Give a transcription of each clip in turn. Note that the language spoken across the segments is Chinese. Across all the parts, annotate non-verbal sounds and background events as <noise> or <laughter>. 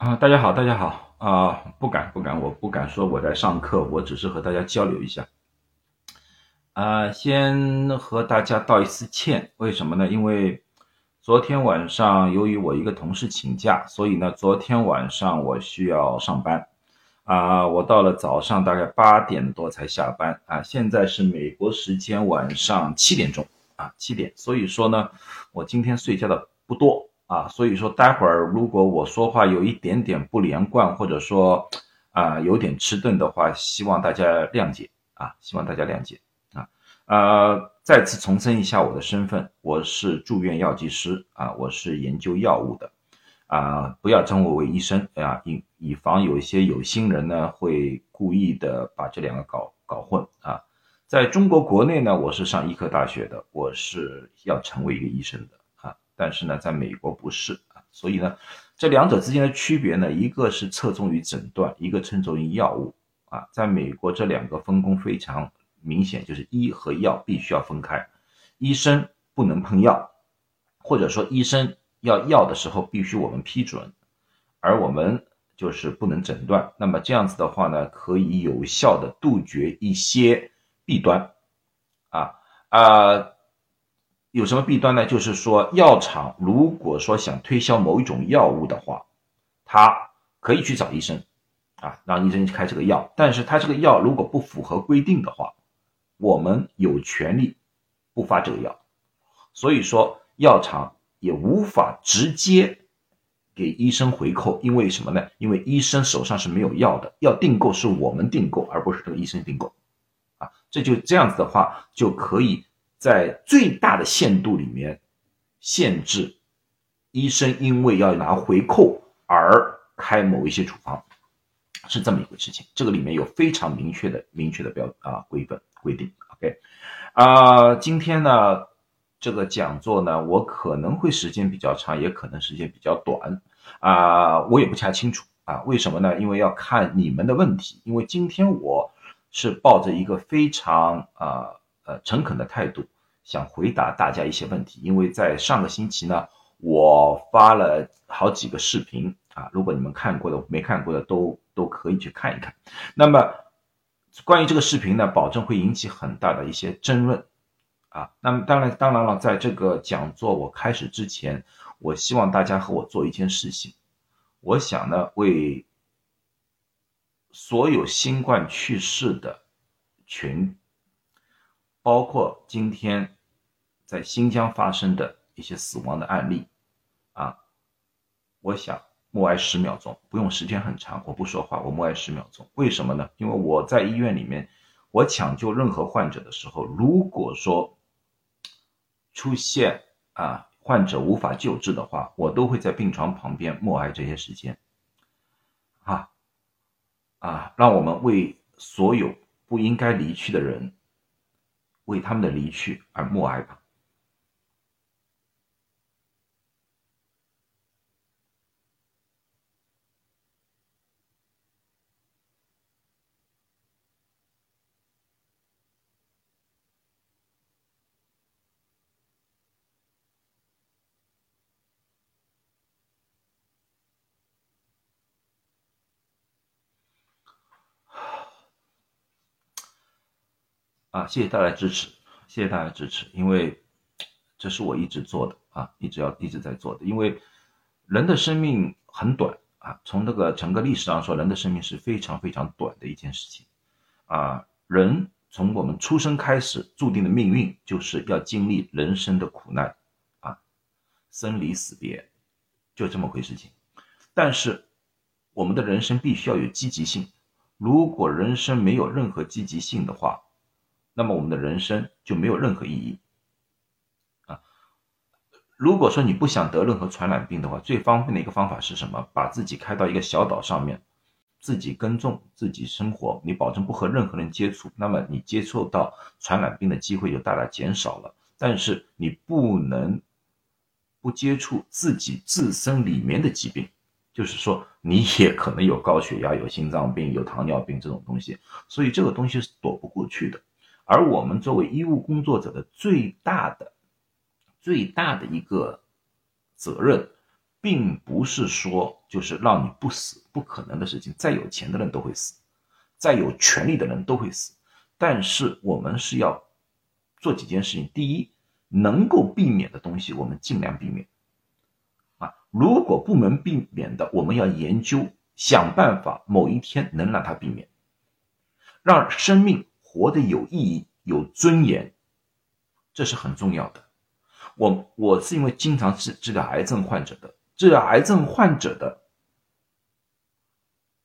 啊，大家好，大家好啊！不敢不敢，我不敢说我在上课，我只是和大家交流一下。啊，先和大家道一次歉，为什么呢？因为昨天晚上由于我一个同事请假，所以呢，昨天晚上我需要上班。啊，我到了早上大概八点多才下班啊，现在是美国时间晚上七点钟啊，七点，所以说呢，我今天睡觉的不多。啊，所以说待会儿如果我说话有一点点不连贯，或者说啊有点迟钝的话，希望大家谅解啊，希望大家谅解啊。呃，再次重申一下我的身份，我是住院药剂师啊，我是研究药物的啊，不要称我为医生啊，以以防有一些有心人呢会故意的把这两个搞搞混啊。在中国国内呢，我是上医科大学的，我是要成为一个医生的。但是呢，在美国不是啊，所以呢，这两者之间的区别呢，一个是侧重于诊断，一个侧重于药物啊。在美国，这两个分工非常明显，就是医和药必须要分开，医生不能碰药，或者说医生要药的时候必须我们批准，而我们就是不能诊断。那么这样子的话呢，可以有效的杜绝一些弊端啊啊。有什么弊端呢？就是说，药厂如果说想推销某一种药物的话，他可以去找医生，啊，让医生去开这个药。但是他这个药如果不符合规定的话，我们有权利不发这个药。所以说，药厂也无法直接给医生回扣，因为什么呢？因为医生手上是没有药的，要订购是我们订购，而不是这个医生订购，啊，这就这样子的话就可以。在最大的限度里面，限制医生因为要拿回扣而开某一些处方，是这么一回事情。这个里面有非常明确的、明确的标啊规范规定。OK，啊，今天呢这个讲座呢，我可能会时间比较长，也可能时间比较短啊，我也不太清楚啊。为什么呢？因为要看你们的问题。因为今天我是抱着一个非常啊。呃诚恳的态度，想回答大家一些问题。因为在上个星期呢，我发了好几个视频啊，如果你们看过的、没看过的，都都可以去看一看。那么，关于这个视频呢，保证会引起很大的一些争论啊。那么，当然，当然了，在这个讲座我开始之前，我希望大家和我做一件事情，我想呢，为所有新冠去世的群。包括今天在新疆发生的一些死亡的案例，啊，我想默哀十秒钟，不用时间很长，我不说话，我默哀十秒钟。为什么呢？因为我在医院里面，我抢救任何患者的时候，如果说出现啊患者无法救治的话，我都会在病床旁边默哀这些时间，啊啊，让我们为所有不应该离去的人。为他们的离去而默哀吧。啊，谢谢大家支持，谢谢大家支持，因为这是我一直做的啊，一直要一直在做的。因为人的生命很短啊，从这个整个历史上说，人的生命是非常非常短的一件事情啊。人从我们出生开始，注定的命运就是要经历人生的苦难啊，生离死别，就这么回事情。但是我们的人生必须要有积极性，如果人生没有任何积极性的话，那么我们的人生就没有任何意义啊！如果说你不想得任何传染病的话，最方便的一个方法是什么？把自己开到一个小岛上面，自己耕种，自己生活，你保证不和任何人接触，那么你接触到传染病的机会就大大减少了。但是你不能不接触自己自身里面的疾病，就是说你也可能有高血压、有心脏病、有糖尿病这种东西，所以这个东西是躲不过去的。而我们作为医务工作者的最大的、最大的一个责任，并不是说就是让你不死，不可能的事情。再有钱的人都会死，再有权力的人都会死。但是我们是要做几件事情：第一，能够避免的东西，我们尽量避免。啊，如果不能避免的，我们要研究想办法，某一天能让它避免，让生命活得有意义、有尊严，这是很重要的。我我是因为经常治治疗癌症患者的。治疗癌症患者的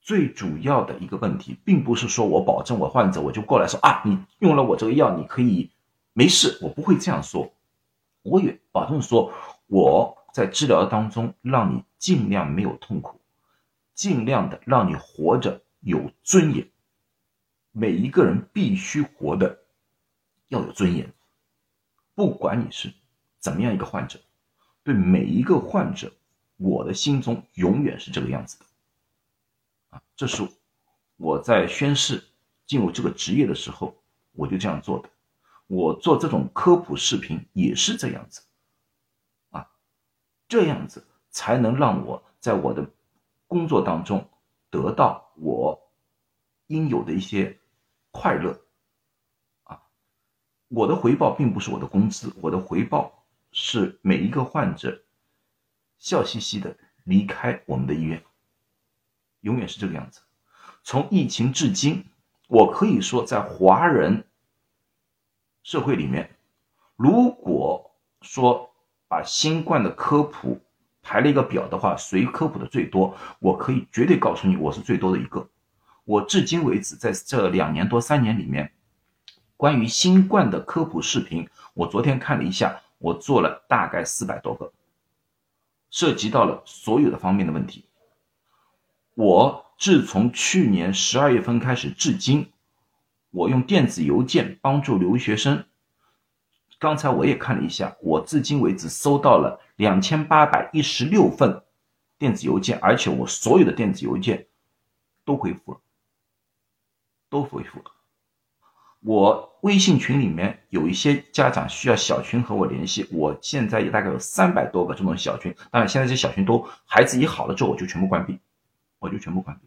最主要的一个问题，并不是说我保证我患者我就过来说啊，你用了我这个药，你可以没事，我不会这样说。我也保证说我在治疗当中让你尽量没有痛苦，尽量的让你活着有尊严。每一个人必须活的要有尊严，不管你是怎么样一个患者，对每一个患者。我的心中永远是这个样子的，啊，这是我在宣誓进入这个职业的时候，我就这样做的。我做这种科普视频也是这样子，啊，这样子才能让我在我的工作当中得到我应有的一些快乐，啊，我的回报并不是我的工资，我的回报是每一个患者。笑嘻嘻的离开我们的医院，永远是这个样子。从疫情至今，我可以说，在华人社会里面，如果说把新冠的科普排了一个表的话，谁科普的最多？我可以绝对告诉你，我是最多的一个。我至今为止，在这两年多三年里面，关于新冠的科普视频，我昨天看了一下，我做了大概四百多个。涉及到了所有的方面的问题。我自从去年十二月份开始至今，我用电子邮件帮助留学生。刚才我也看了一下，我至今为止收到了两千八百一十六份电子邮件，而且我所有的电子邮件都回复了，都回复了。我微信群里面有一些家长需要小群和我联系，我现在也大概有三百多个这种小群，当然现在这小群都孩子一好了之后我就全部关闭，我就全部关闭。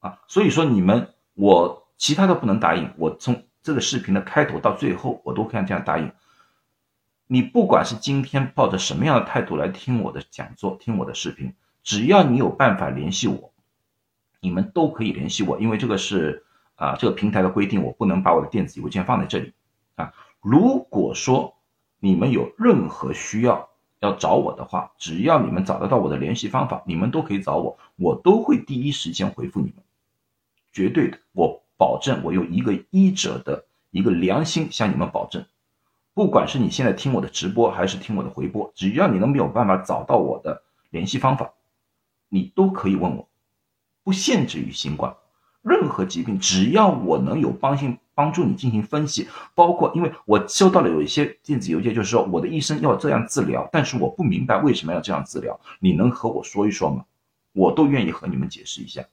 啊，所以说你们我其他的不能答应，我从这个视频的开头到最后我都可以这样答应。你不管是今天抱着什么样的态度来听我的讲座、听我的视频，只要你有办法联系我，你们都可以联系我，因为这个是。啊，这个平台的规定，我不能把我的电子邮件放在这里啊。如果说你们有任何需要要找我的话，只要你们找得到我的联系方法，你们都可以找我，我都会第一时间回复你们，绝对的，我保证，我用一个医者的一个良心向你们保证，不管是你现在听我的直播还是听我的回播，只要你能没有办法找到我的联系方法，你都可以问我，不限制于新冠。任何疾病，只要我能有帮性帮助你进行分析，包括因为我收到了有一些电子邮件，就是说我的医生要这样治疗，但是我不明白为什么要这样治疗，你能和我说一说吗？我都愿意和你们解释一下。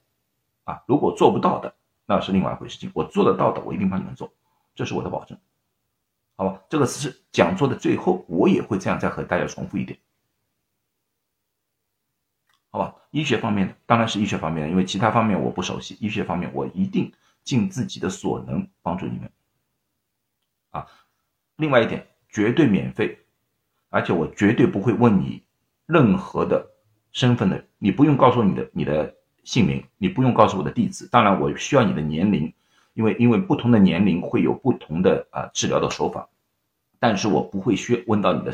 啊，如果做不到的，那是另外一回事情。我做得到的，我一定帮你们做，这是我的保证，好吧？这个是讲座的最后，我也会这样再和大家重复一点。好吧，医学方面的当然是医学方面的，因为其他方面我不熟悉。医学方面，我一定尽自己的所能帮助你们。啊，另外一点，绝对免费，而且我绝对不会问你任何的身份的，你不用告诉你的你的姓名，你不用告诉我的地址。当然，我需要你的年龄，因为因为不同的年龄会有不同的啊治疗的手法，但是我不会需问到你的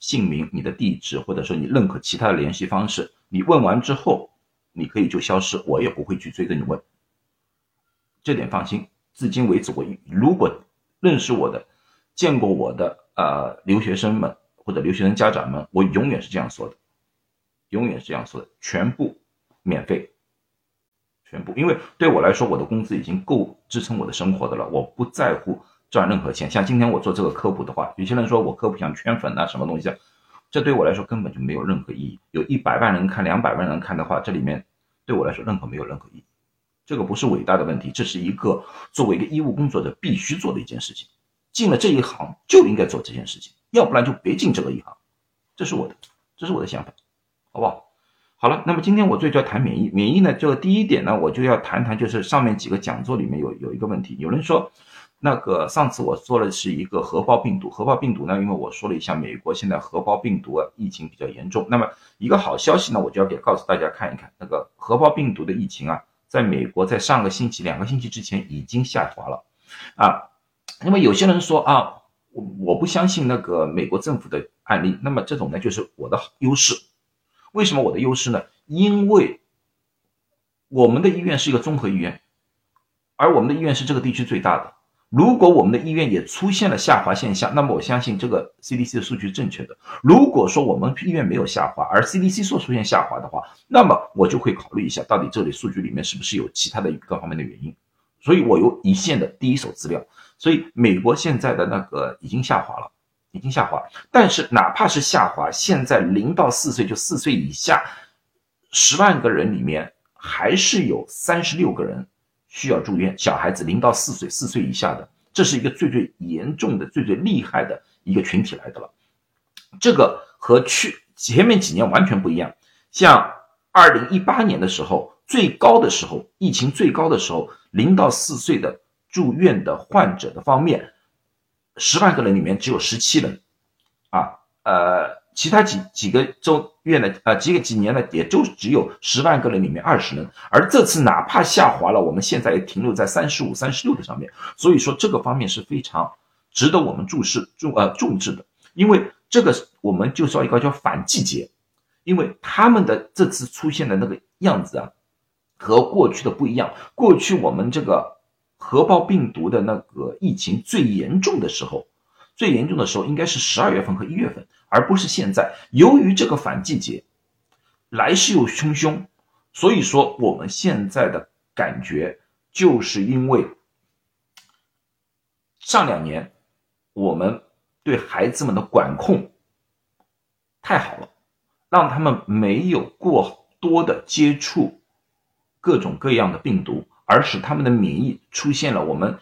姓名、你的地址，或者说你任何其他的联系方式。你问完之后，你可以就消失，我也不会去追着你问。这点放心。至今为止，我如果认识我的、见过我的呃留学生们或者留学生家长们，我永远是这样说的，永远是这样说的，全部免费，全部。因为对我来说，我的工资已经够支撑我的生活的了，我不在乎赚任何钱。像今天我做这个科普的话，有些人说我科普想圈粉啊，什么东西啊？这对我来说根本就没有任何意义。有一百万人看，两百万人看的话，这里面对我来说任何没有任何意义。这个不是伟大的问题，这是一个作为一个医务工作者必须做的一件事情。进了这一行就应该做这件事情，要不然就别进这个一行。这是我的，这是我的想法。好不好？好了，那么今天我最主要谈免疫，免疫呢，这个第一点呢，我就要谈谈，就是上面几个讲座里面有有一个问题，有人说，那个上次我说的是一个核爆病毒，核爆病毒呢，因为我说了一下美国现在核爆病毒疫情比较严重，那么一个好消息呢，我就要给告诉大家看一看，那个核爆病毒的疫情啊，在美国在上个星期两个星期之前已经下滑了，啊，那么有些人说啊。我我不相信那个美国政府的案例，那么这种呢就是我的优势。为什么我的优势呢？因为我们的医院是一个综合医院，而我们的医院是这个地区最大的。如果我们的医院也出现了下滑现象，那么我相信这个 CDC 的数据是正确的。如果说我们医院没有下滑，而 CDC 说出现下滑的话，那么我就会考虑一下，到底这里数据里面是不是有其他的各方面的原因。所以我有一线的第一手资料。所以美国现在的那个已经下滑了，已经下滑。但是哪怕是下滑，现在零到四岁就四岁以下，十万个人里面还是有三十六个人需要住院。小孩子零到四岁，四岁以下的，这是一个最最严重的、最最厉害的一个群体来的了。这个和去前面几年完全不一样。像二零一八年的时候，最高的时候，疫情最高的时候，零到四岁的。住院的患者的方面，十万个人里面只有十七人，啊，呃，其他几几个州月呢，呃，几个几年呢，也就只有十万个人里面二十人，而这次哪怕下滑了，我们现在也停留在三十五、三十六的上面，所以说这个方面是非常值得我们注视、重呃重视的，因为这个我们就说一个叫反季节，因为他们的这次出现的那个样子啊，和过去的不一样，过去我们这个。核爆病毒的那个疫情最严重的时候，最严重的时候应该是十二月份和一月份，而不是现在。由于这个反季节来势又汹汹，所以说我们现在的感觉就是因为上两年我们对孩子们的管控太好了，让他们没有过多的接触各种各样的病毒。而使他们的免疫出现了我们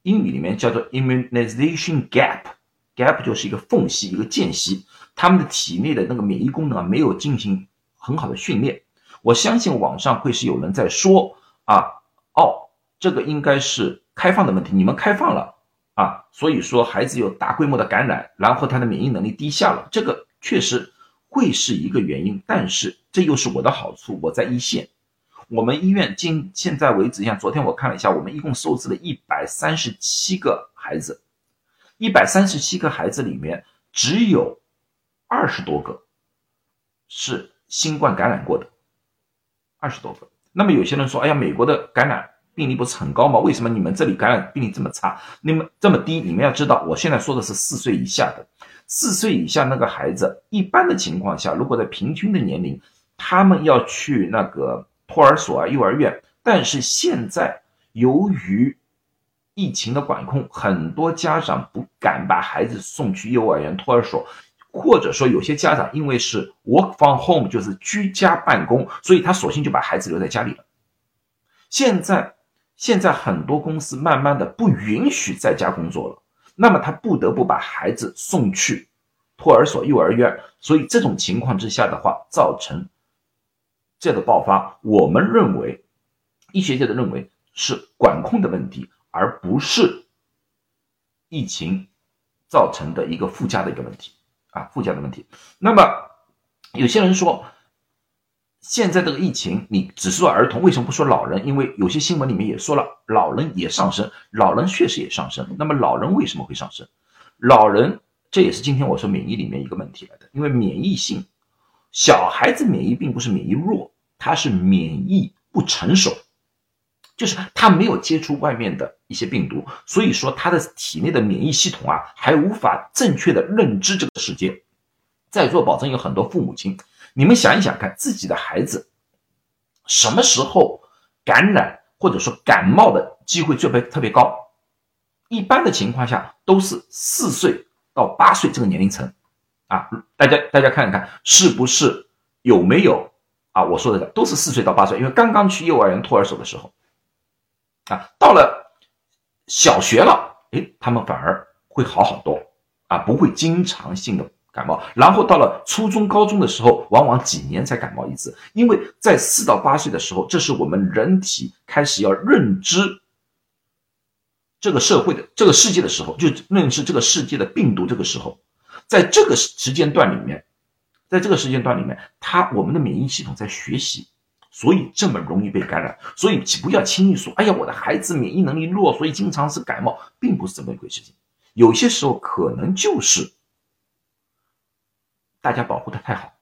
英语里面叫做 immunization gap gap 就是一个缝隙，一个间隙，他们的体内的那个免疫功能啊没有进行很好的训练。我相信网上会是有人在说啊，哦，这个应该是开放的问题，你们开放了啊，所以说孩子有大规模的感染，然后他的免疫能力低下了，这个确实会是一个原因，但是这又是我的好处，我在一线。我们医院今现在为止，像昨天我看了一下，我们一共收治了一百三十七个孩子，一百三十七个孩子里面只有二十多个是新冠感染过的，二十多个。那么有些人说，哎呀，美国的感染病例不是很高吗？为什么你们这里感染病例这么差？那么这么低？你们要知道，我现在说的是四岁以下的，四岁以下那个孩子，一般的情况下，如果在平均的年龄，他们要去那个。托儿所啊，幼儿园，但是现在由于疫情的管控，很多家长不敢把孩子送去幼儿园、托儿所，或者说有些家长因为是 work from home，就是居家办公，所以他索性就把孩子留在家里了。现在，现在很多公司慢慢的不允许在家工作了，那么他不得不把孩子送去托儿所、幼儿园，所以这种情况之下的话，造成。这个爆发，我们认为，医学界的认为是管控的问题，而不是疫情造成的一个附加的一个问题啊，附加的问题。那么有些人说，现在这个疫情，你只说儿童，为什么不说老人？因为有些新闻里面也说了，老人也上升，老人确实也上升。那么老人为什么会上升？老人这也是今天我说免疫里面一个问题来的，因为免疫性。小孩子免疫并不是免疫弱，他是免疫不成熟，就是他没有接触外面的一些病毒，所以说他的体内的免疫系统啊还无法正确的认知这个世界。在座保证有很多父母亲，你们想一想看，自己的孩子什么时候感染或者说感冒的机会最别特别高？一般的情况下都是四岁到八岁这个年龄层。啊，大家大家看一看，是不是有没有啊？我说的都是四岁到八岁，因为刚刚去幼儿园、托儿所的时候，啊，到了小学了，哎，他们反而会好好多啊，不会经常性的感。冒，然后到了初中、高中的时候，往往几年才感冒一次，因为在四到八岁的时候，这是我们人体开始要认知这个社会的这个世界的时候，就认识这个世界的病毒。这个时候，在这个时间段里面，在这个时间段里面，他我们的免疫系统在学习，所以这么容易被感染。所以不要轻易说：“哎呀，我的孩子免疫能力弱，所以经常是感冒。”并不是这么一回事。情有些时候可能就是。大家保护的太好，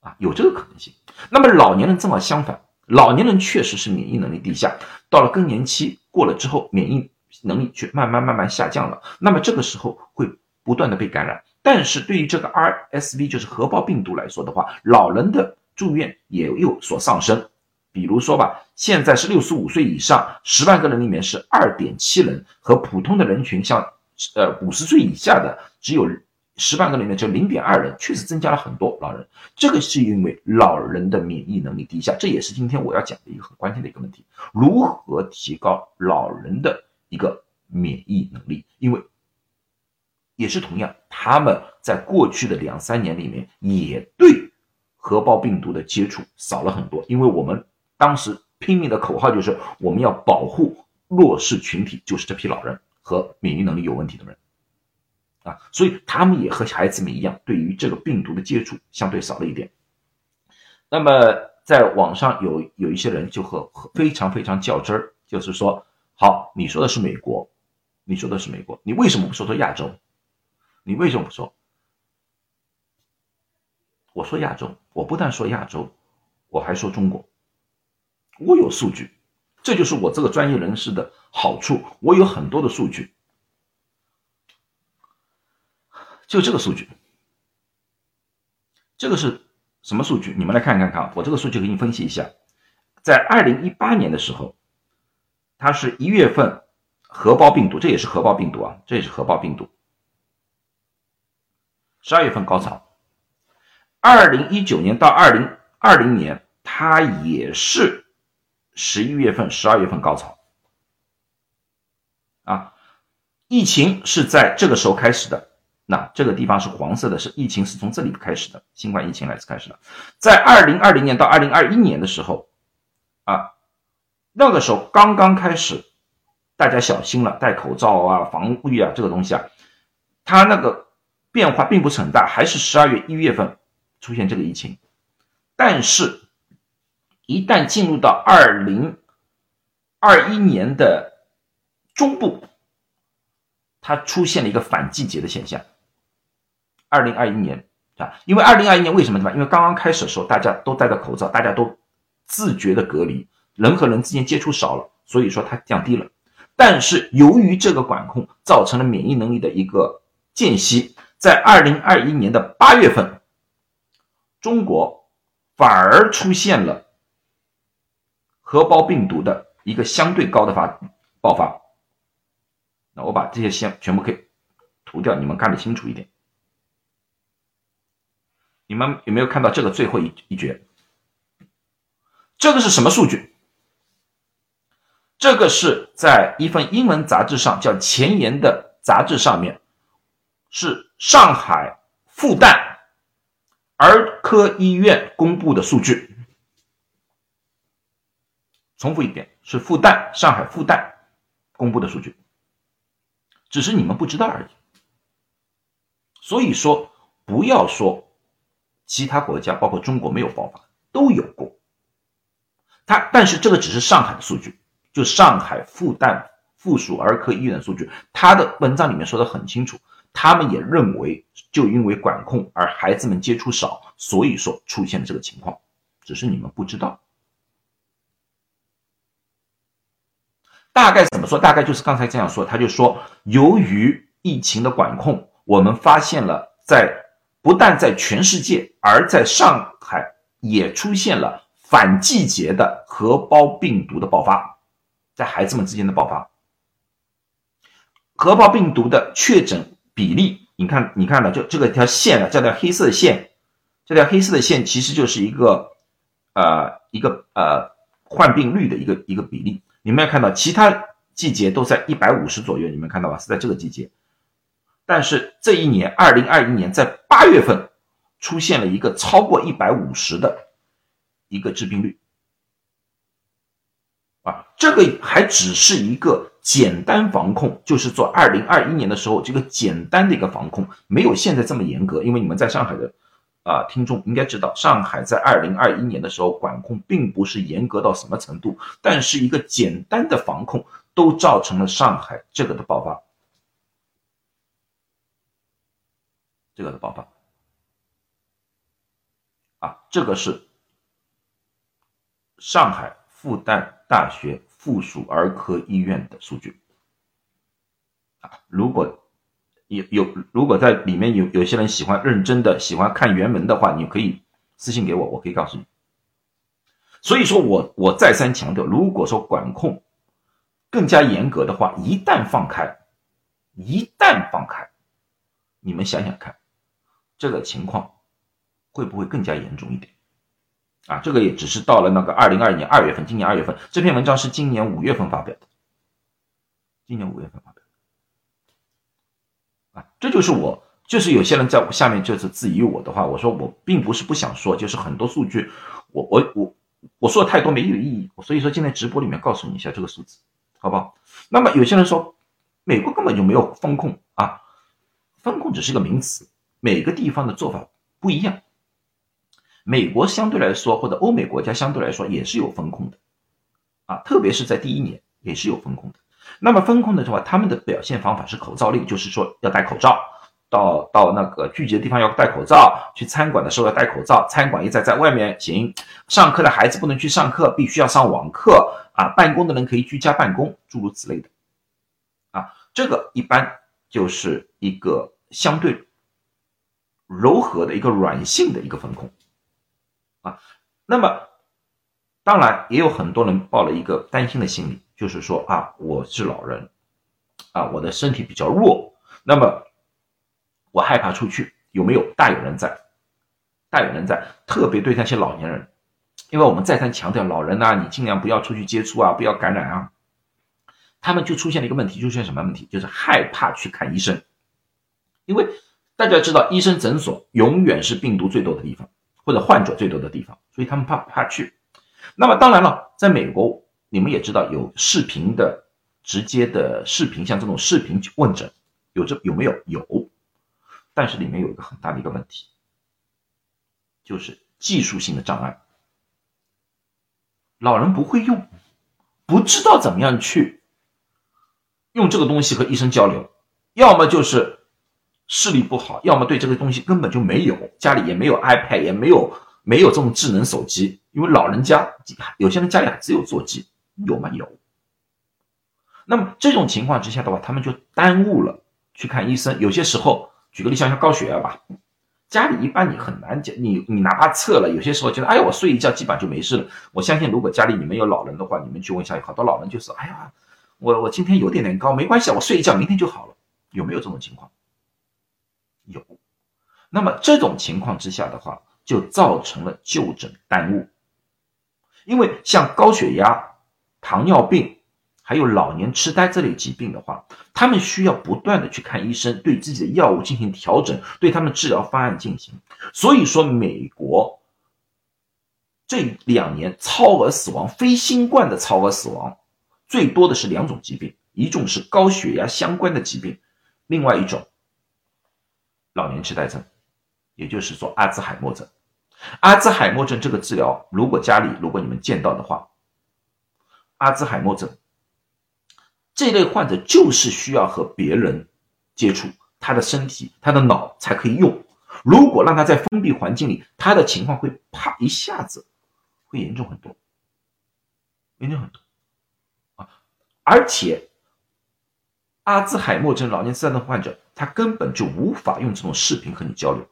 啊，有这个可能性。那么老年人正好相反，老年人确实是免疫能力低下，到了更年期过了之后，免疫能力却慢慢慢慢下降了。那么这个时候会不断的被感染。但是对于这个 RSV 就是核胞病毒来说的话，老人的住院也有所上升。比如说吧，现在是六十五岁以上，十万个人里面是二点七人，和普通的人群像呃五十岁以下的只有。十万个人里面就零点二人，确实增加了很多老人。这个是因为老人的免疫能力低下，这也是今天我要讲的一个很关键的一个问题：如何提高老人的一个免疫能力？因为也是同样，他们在过去的两三年里面也对核爆病毒的接触少了很多，因为我们当时拼命的口号就是我们要保护弱势群体，就是这批老人和免疫能力有问题的人。啊，所以他们也和孩子们一样，对于这个病毒的接触相对少了一点。那么在网上有有一些人就和非常非常较真儿，就是说，好，你说的是美国，你说的是美国，你为什么不说说亚洲？你为什么不说？我说亚洲，我不但说亚洲，我还说中国。我有数据，这就是我这个专业人士的好处，我有很多的数据。就这个数据，这个是什么数据？你们来看看看，我这个数据给你分析一下。在二零一八年的时候，它是一月份核包病毒，这也是核包病毒啊，这也是核包病毒。十二月份高潮，二零一九年到二零二零年，它也是十一月份、十二月份高潮。啊，疫情是在这个时候开始的。那这个地方是黄色的，是疫情是从这里开始的，新冠疫情来自开始的，在二零二零年到二零二一年的时候，啊，那个时候刚刚开始，大家小心了，戴口罩啊，防护啊，这个东西啊，它那个变化并不是很大，还是十二月一月份出现这个疫情，但是，一旦进入到二零二一年的中部，它出现了一个反季节的现象。二零二一年啊，因为二零二一年为什么对吧？因为刚刚开始的时候，大家都戴着口罩，大家都自觉的隔离，人和人之间接触少了，所以说它降低了。但是由于这个管控造成了免疫能力的一个间隙，在二零二一年的八月份，中国反而出现了核包病毒的一个相对高的发爆发。那我把这些先全部可以涂掉，你们看得清楚一点。你们有没有看到这个最后一一绝？这个是什么数据？这个是在一份英文杂志上，叫《前沿》的杂志上面，是上海复旦儿科医院公布的数据。重复一遍，是复旦上海复旦公布的数据，只是你们不知道而已。所以说，不要说。其他国家包括中国没有爆发，都有过。它但是这个只是上海的数据，就上海复旦附属儿科医院的数据。他的文章里面说的很清楚，他们也认为就因为管控而孩子们接触少，所以说出现了这个情况，只是你们不知道。大概怎么说？大概就是刚才这样说，他就说，由于疫情的管控，我们发现了在。不但在全世界，而在上海也出现了反季节的核包病毒的爆发，在孩子们之间的爆发。核胞病毒的确诊比例，你看，你看了，就这个条线啊，这条黑色的线，这条黑色的线其实就是一个，呃，一个呃患病率的一个一个比例。你们要看到，其他季节都在一百五十左右，你们看到吧？是在这个季节。但是这一年，二零二一年在八月份出现了一个超过一百五十的一个致病率，啊，这个还只是一个简单防控，就是做二零二一年的时候这个简单的一个防控，没有现在这么严格，因为你们在上海的。啊，听众应该知道，上海在二零二一年的时候管控并不是严格到什么程度，但是一个简单的防控都造成了上海这个的爆发，这个的爆发。啊，这个是上海复旦大学附属儿科医院的数据。啊，如果。有有，如果在里面有有些人喜欢认真的喜欢看原文的话，你可以私信给我，我可以告诉你。所以说我我再三强调，如果说管控更加严格的话，一旦放开，一旦放开，你们想想看，这个情况会不会更加严重一点？啊，这个也只是到了那个二零二一年二月份，今年二月份，这篇文章是今年五月份发表的，今年五月份发表。啊这就是我，就是有些人在我下面就是质疑我的话，我说我并不是不想说，就是很多数据，我我我我说的太多没有意义，所以说今天直播里面告诉你一下这个数字，好不好？那么有些人说，美国根本就没有风控啊，风控只是个名词，每个地方的做法不一样，美国相对来说或者欧美国家相对来说也是有风控的，啊，特别是在第一年也是有风控的。那么风控的话，他们的表现方法是口罩令，就是说要戴口罩，到到那个聚集的地方要戴口罩，去餐馆的时候要戴口罩，餐馆一在在外面行，上课的孩子不能去上课，必须要上网课啊，办公的人可以居家办公，诸如此类的，啊，这个一般就是一个相对柔和的一个软性的一个风控，啊，那么当然也有很多人抱了一个担心的心理。就是说啊，我是老人，啊，我的身体比较弱，那么我害怕出去，有没有大有人在？大有人在，特别对那些老年人，因为我们再三强调，老人呢，你尽量不要出去接触啊，不要感染啊。他们就出现了一个问题，出现什么问题？就是害怕去看医生，因为大家知道，医生诊所永远是病毒最多的地方，或者患者最多的地方，所以他们怕怕去。那么当然了，在美国。你们也知道有视频的直接的视频，像这种视频问诊，有这有没有？有，但是里面有一个很大的一个问题，就是技术性的障碍。老人不会用，不知道怎么样去用这个东西和医生交流，要么就是视力不好，要么对这个东西根本就没有，家里也没有 iPad，也没有没有这种智能手机，因为老人家有些人家里还只有座机。有吗？有。那么这种情况之下的话，他们就耽误了去看医生。有些时候，举个例，像像高血压吧，家里一般你很难讲，你你哪怕测了，有些时候觉得，哎呀，我睡一觉基本上就没事了。我相信，如果家里你们有老人的话，你们去问一下，好多老人就是，哎呀，我我今天有点点高，没关系，我睡一觉，明天就好了。有没有这种情况？有。那么这种情况之下的话，就造成了就诊耽误，因为像高血压。糖尿病，还有老年痴呆这类疾病的话，他们需要不断的去看医生，对自己的药物进行调整，对他们治疗方案进行。所以说，美国这两年超额死亡，非新冠的超额死亡最多的是两种疾病，一种是高血压相关的疾病，另外一种老年痴呆症，也就是说阿兹海默症。阿兹海默症这个治疗，如果家里如果你们见到的话，阿兹海默症这类患者就是需要和别人接触，他的身体、他的脑才可以用。如果让他在封闭环境里，他的情况会啪一下子会严重很多，严重很多啊！而且阿兹海默症、老年痴呆症患者，他根本就无法用这种视频和你交流，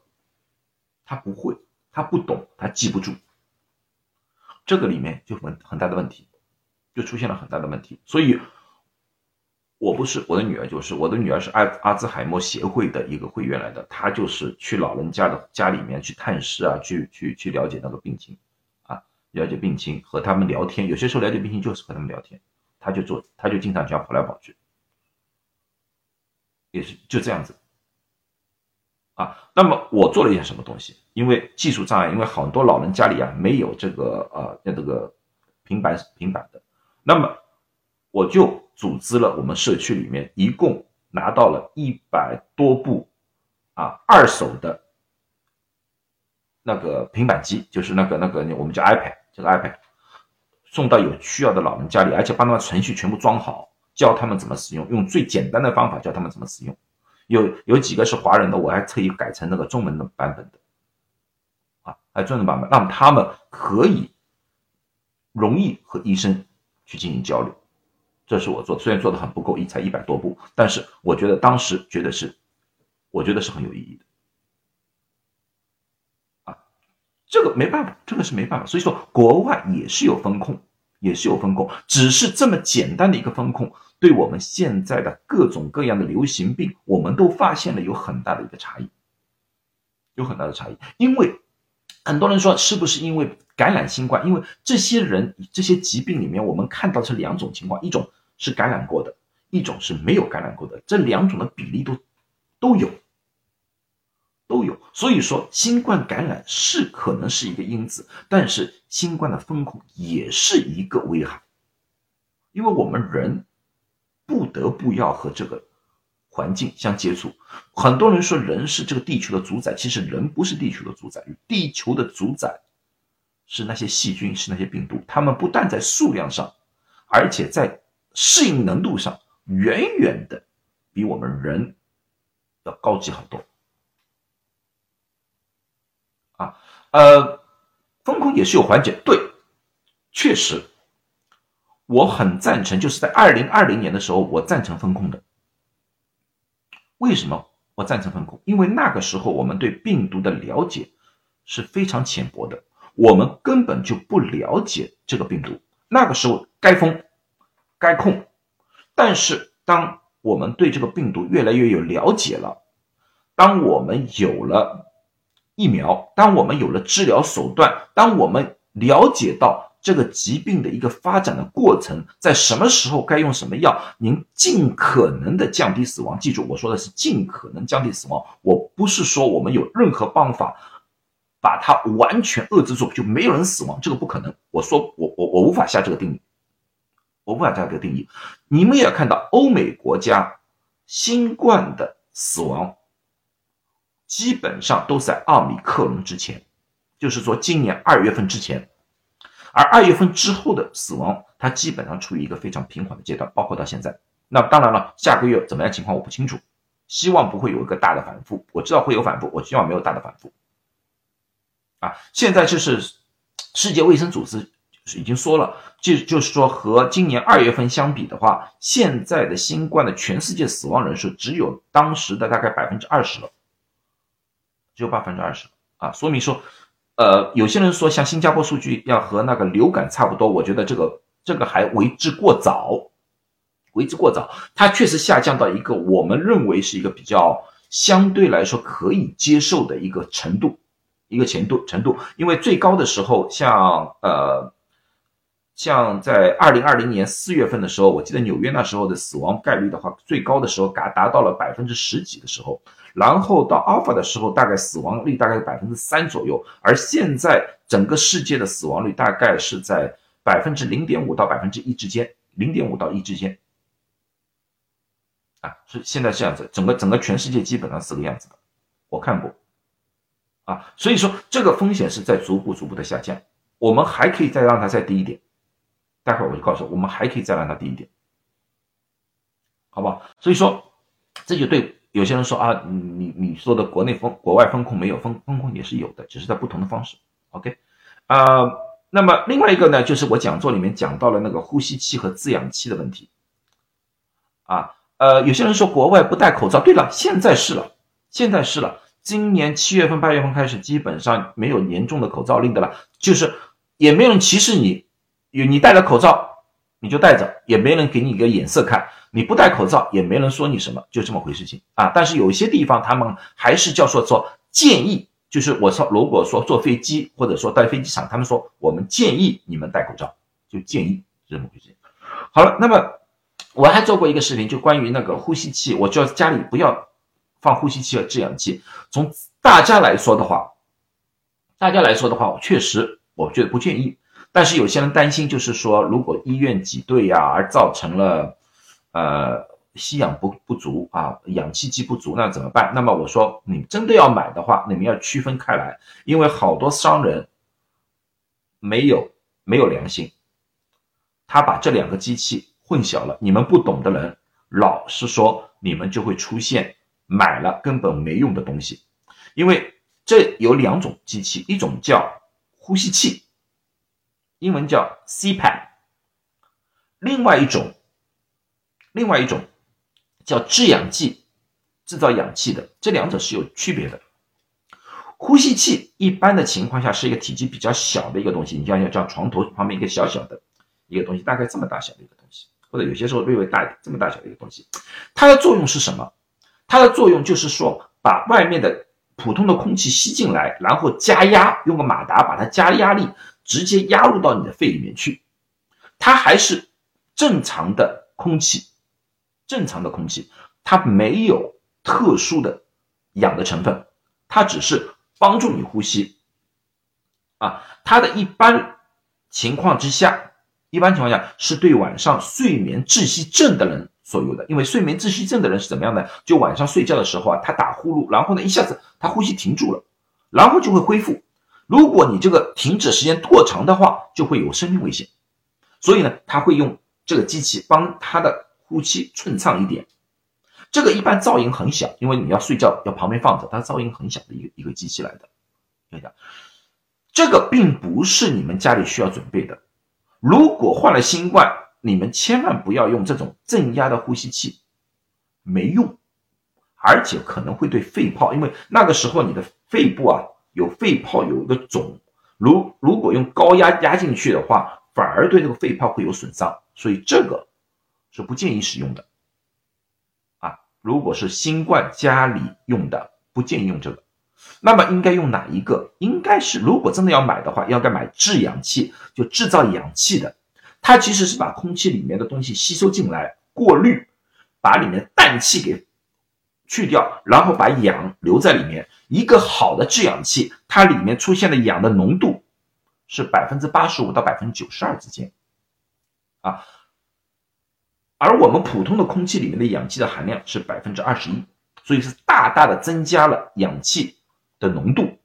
他不会，他不懂，他记不住，这个里面就很很大的问题。就出现了很大的问题，所以，我不是我的女儿，就是我的女儿是阿阿兹海默协会的一个会员来的，她就是去老人家的家里面去探视啊，去去去了解那个病情，啊，了解病情和他们聊天，有些时候了解病情就是和他们聊天，他就做，他就经常这样跑来跑去，也是就这样子，啊，那么我做了一件什么东西？因为技术障碍，因为很多老人家里啊没有这个呃那这个平板平板的，那么我就组织了我们社区里面一共拿到了一百多部啊二手的那个平板机，就是那个那个我们叫 iPad 这个 iPad，送到有需要的老人家里，而且把他们程序全部装好，教他们怎么使用，用最简单的方法教他们怎么使用。有有几个是华人的，我还特意改成那个中文的版本的，啊，还中文版本，让他们可以容易和医生去进行交流。这是我做，虽然做的很不够，一才一百多步，但是我觉得当时觉得是，我觉得是很有意义的。啊，这个没办法，这个是没办法。所以说，国外也是有风控，也是有风控，只是这么简单的一个风控。对我们现在的各种各样的流行病，我们都发现了有很大的一个差异，有很大的差异。因为很多人说，是不是因为感染新冠？因为这些人这些疾病里面，我们看到是两种情况：一种是感染过的，一种是没有感染过的。这两种的比例都都有，都有。所以说，新冠感染是可能是一个因子，但是新冠的风控也是一个危害，因为我们人。不得不要和这个环境相接触。很多人说人是这个地球的主宰，其实人不是地球的主宰，地球的主宰是那些细菌，是那些病毒。它们不但在数量上，而且在适应能度上，远远的比我们人要高级很多。啊，呃，风控也是有缓解，对，确实。我很赞成，就是在二零二零年的时候，我赞成风控的。为什么我赞成风控？因为那个时候我们对病毒的了解是非常浅薄的，我们根本就不了解这个病毒。那个时候该封，该控。但是当我们对这个病毒越来越有了解了，当我们有了疫苗，当我们有了治疗手段，当我们了解到。这个疾病的一个发展的过程，在什么时候该用什么药？您尽可能的降低死亡。记住，我说的是尽可能降低死亡。我不是说我们有任何办法把它完全遏制住，就没有人死亡，这个不可能。我说我我我无法下这个定义，我无法下这个定义。你们也要看到，欧美国家新冠的死亡基本上都在奥密克戎之前，就是说今年二月份之前。而二月份之后的死亡，它基本上处于一个非常平缓的阶段，包括到现在。那当然了，下个月怎么样情况我不清楚，希望不会有一个大的反复。我知道会有反复，我希望没有大的反复。啊，现在就是世界卫生组织已经说了，就就是说和今年二月份相比的话，现在的新冠的全世界死亡人数只有当时的大概百分之二十了，只有百分之二十啊，说明说。呃，有些人说像新加坡数据要和那个流感差不多，我觉得这个这个还为之过早，为之过早。它确实下降到一个我们认为是一个比较相对来说可以接受的一个程度，一个程度程度。因为最高的时候，像呃，像在二零二零年四月份的时候，我记得纽约那时候的死亡概率的话，最高的时候达达到了百分之十几的时候。然后到 alpha 的时候，大概死亡率大概是百分之三左右，而现在整个世界的死亡率大概是在百分之零点五到百分之一之间，零点五到一之间，啊，是现在这样子，整个整个全世界基本上是个样子的，我看过，啊，所以说这个风险是在逐步逐步的下降，我们还可以再让它再低一点，待会儿我就告诉我们还可以再让它低一点，好不好？所以说这就对。有些人说啊，你你说的国内风国外风控没有风风控也是有的，只是在不同的方式。OK，啊，那么另外一个呢，就是我讲座里面讲到了那个呼吸器和制氧器的问题。啊，呃，有些人说国外不戴口罩，对了，现在是了，现在是了，今年七月份八月份开始，基本上没有严重的口罩令的了，就是也没人歧视你，有你戴了口罩你就戴着，也没人给你一个眼色看。你不戴口罩也没人说你什么，就这么回事情啊。但是有一些地方他们还是叫说说建议，就是我说如果说坐飞机或者说在飞机场，他们说我们建议你们戴口罩，就建议这么回事。好了，那么我还做过一个视频，就关于那个呼吸器，我叫家里不要放呼吸器和制氧气。从大家来说的话，大家来说的话，我确实我觉得不建议。但是有些人担心，就是说如果医院挤兑呀，而造成了呃吸氧不不足啊，氧气机不足，那怎么办？那么我说，你真的要买的话，你们要区分开来，因为好多商人没有没有良心，他把这两个机器混淆了。你们不懂的人，老是说你们就会出现买了根本没用的东西，因为这有两种机器，一种叫呼吸器，英文叫 CPAP，另外一种，另外一种。叫制氧剂，制造氧气的，这两者是有区别的。呼吸器一般的情况下是一个体积比较小的一个东西，你像像床头旁边一个小小的一个东西，大概这么大小的一个东西，或者有些时候略微大一点，这么大小的一个东西。它的作用是什么？它的作用就是说，把外面的普通的空气吸进来，然后加压，用个马达把它加压力，直接压入到你的肺里面去。它还是正常的空气。正常的空气，它没有特殊的氧的成分，它只是帮助你呼吸。啊，它的一般情况之下，一般情况下是对晚上睡眠窒息症的人所有的。因为睡眠窒息症的人是怎么样的？就晚上睡觉的时候啊，他打呼噜，然后呢一下子他呼吸停住了，然后就会恢复。如果你这个停止时间过长的话，就会有生命危险。所以呢，他会用这个机器帮他的。呼气顺畅一点，这个一般噪音很小，因为你要睡觉要旁边放着，它噪音很小的一个一个机器来的。看一下，这个并不是你们家里需要准备的。如果患了新冠，你们千万不要用这种正压的呼吸器，没用，而且可能会对肺泡，因为那个时候你的肺部啊有肺泡有一个肿，如如果用高压压进去的话，反而对这个肺泡会有损伤，所以这个。是不建议使用的，啊，如果是新冠家里用的，不建议用这个。那么应该用哪一个？应该是如果真的要买的话，应该买制氧气，就制造氧气的。它其实是把空气里面的东西吸收进来，过滤，把里面氮气给去掉，然后把氧留在里面。一个好的制氧气，它里面出现的氧的浓度是百分之八十五到百分之九十二之间，啊。而我们普通的空气里面的氧气的含量是百分之二十一，所以是大大的增加了氧气的浓度。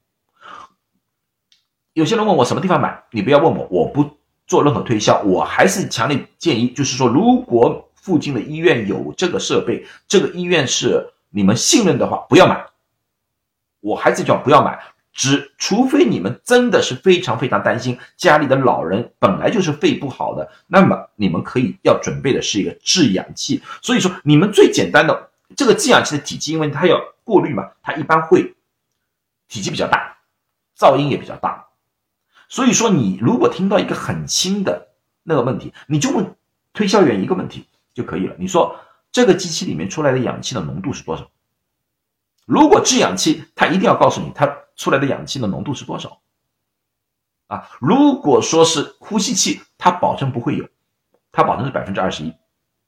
有些人问我什么地方买，你不要问我，我不做任何推销，我还是强烈建议，就是说，如果附近的医院有这个设备，这个医院是你们信任的话，不要买。我还是讲不要买。只除非你们真的是非常非常担心家里的老人本来就是肺不好的，那么你们可以要准备的是一个制氧器。所以说，你们最简单的这个制氧器的体积，因为它要过滤嘛，它一般会体积比较大，噪音也比较大。所以说，你如果听到一个很轻的那个问题，你就问推销员一个问题就可以了。你说这个机器里面出来的氧气的浓度是多少？如果制氧气，它一定要告诉你它。出来的氧气的浓度是多少？啊，如果说是呼吸器，它保证不会有，它保证是百分之二十一，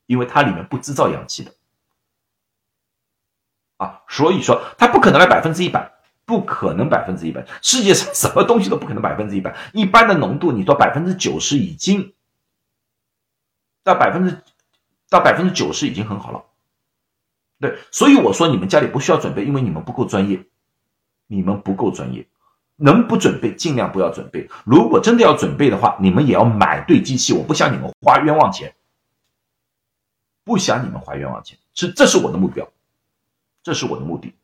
因为它里面不制造氧气的，啊，所以说它不可能来百分之一百，不可能百分之一百，世界上什么东西都不可能百分之一百，一般的浓度你说百分之九十已经到百分之到百分之九十已经很好了，对，所以我说你们家里不需要准备，因为你们不够专业。你们不够专业，能不准备尽量不要准备。如果真的要准备的话，你们也要买对机器。我不想你们花冤枉钱，不想你们花冤枉钱，是这是我的目标，这是我的目的。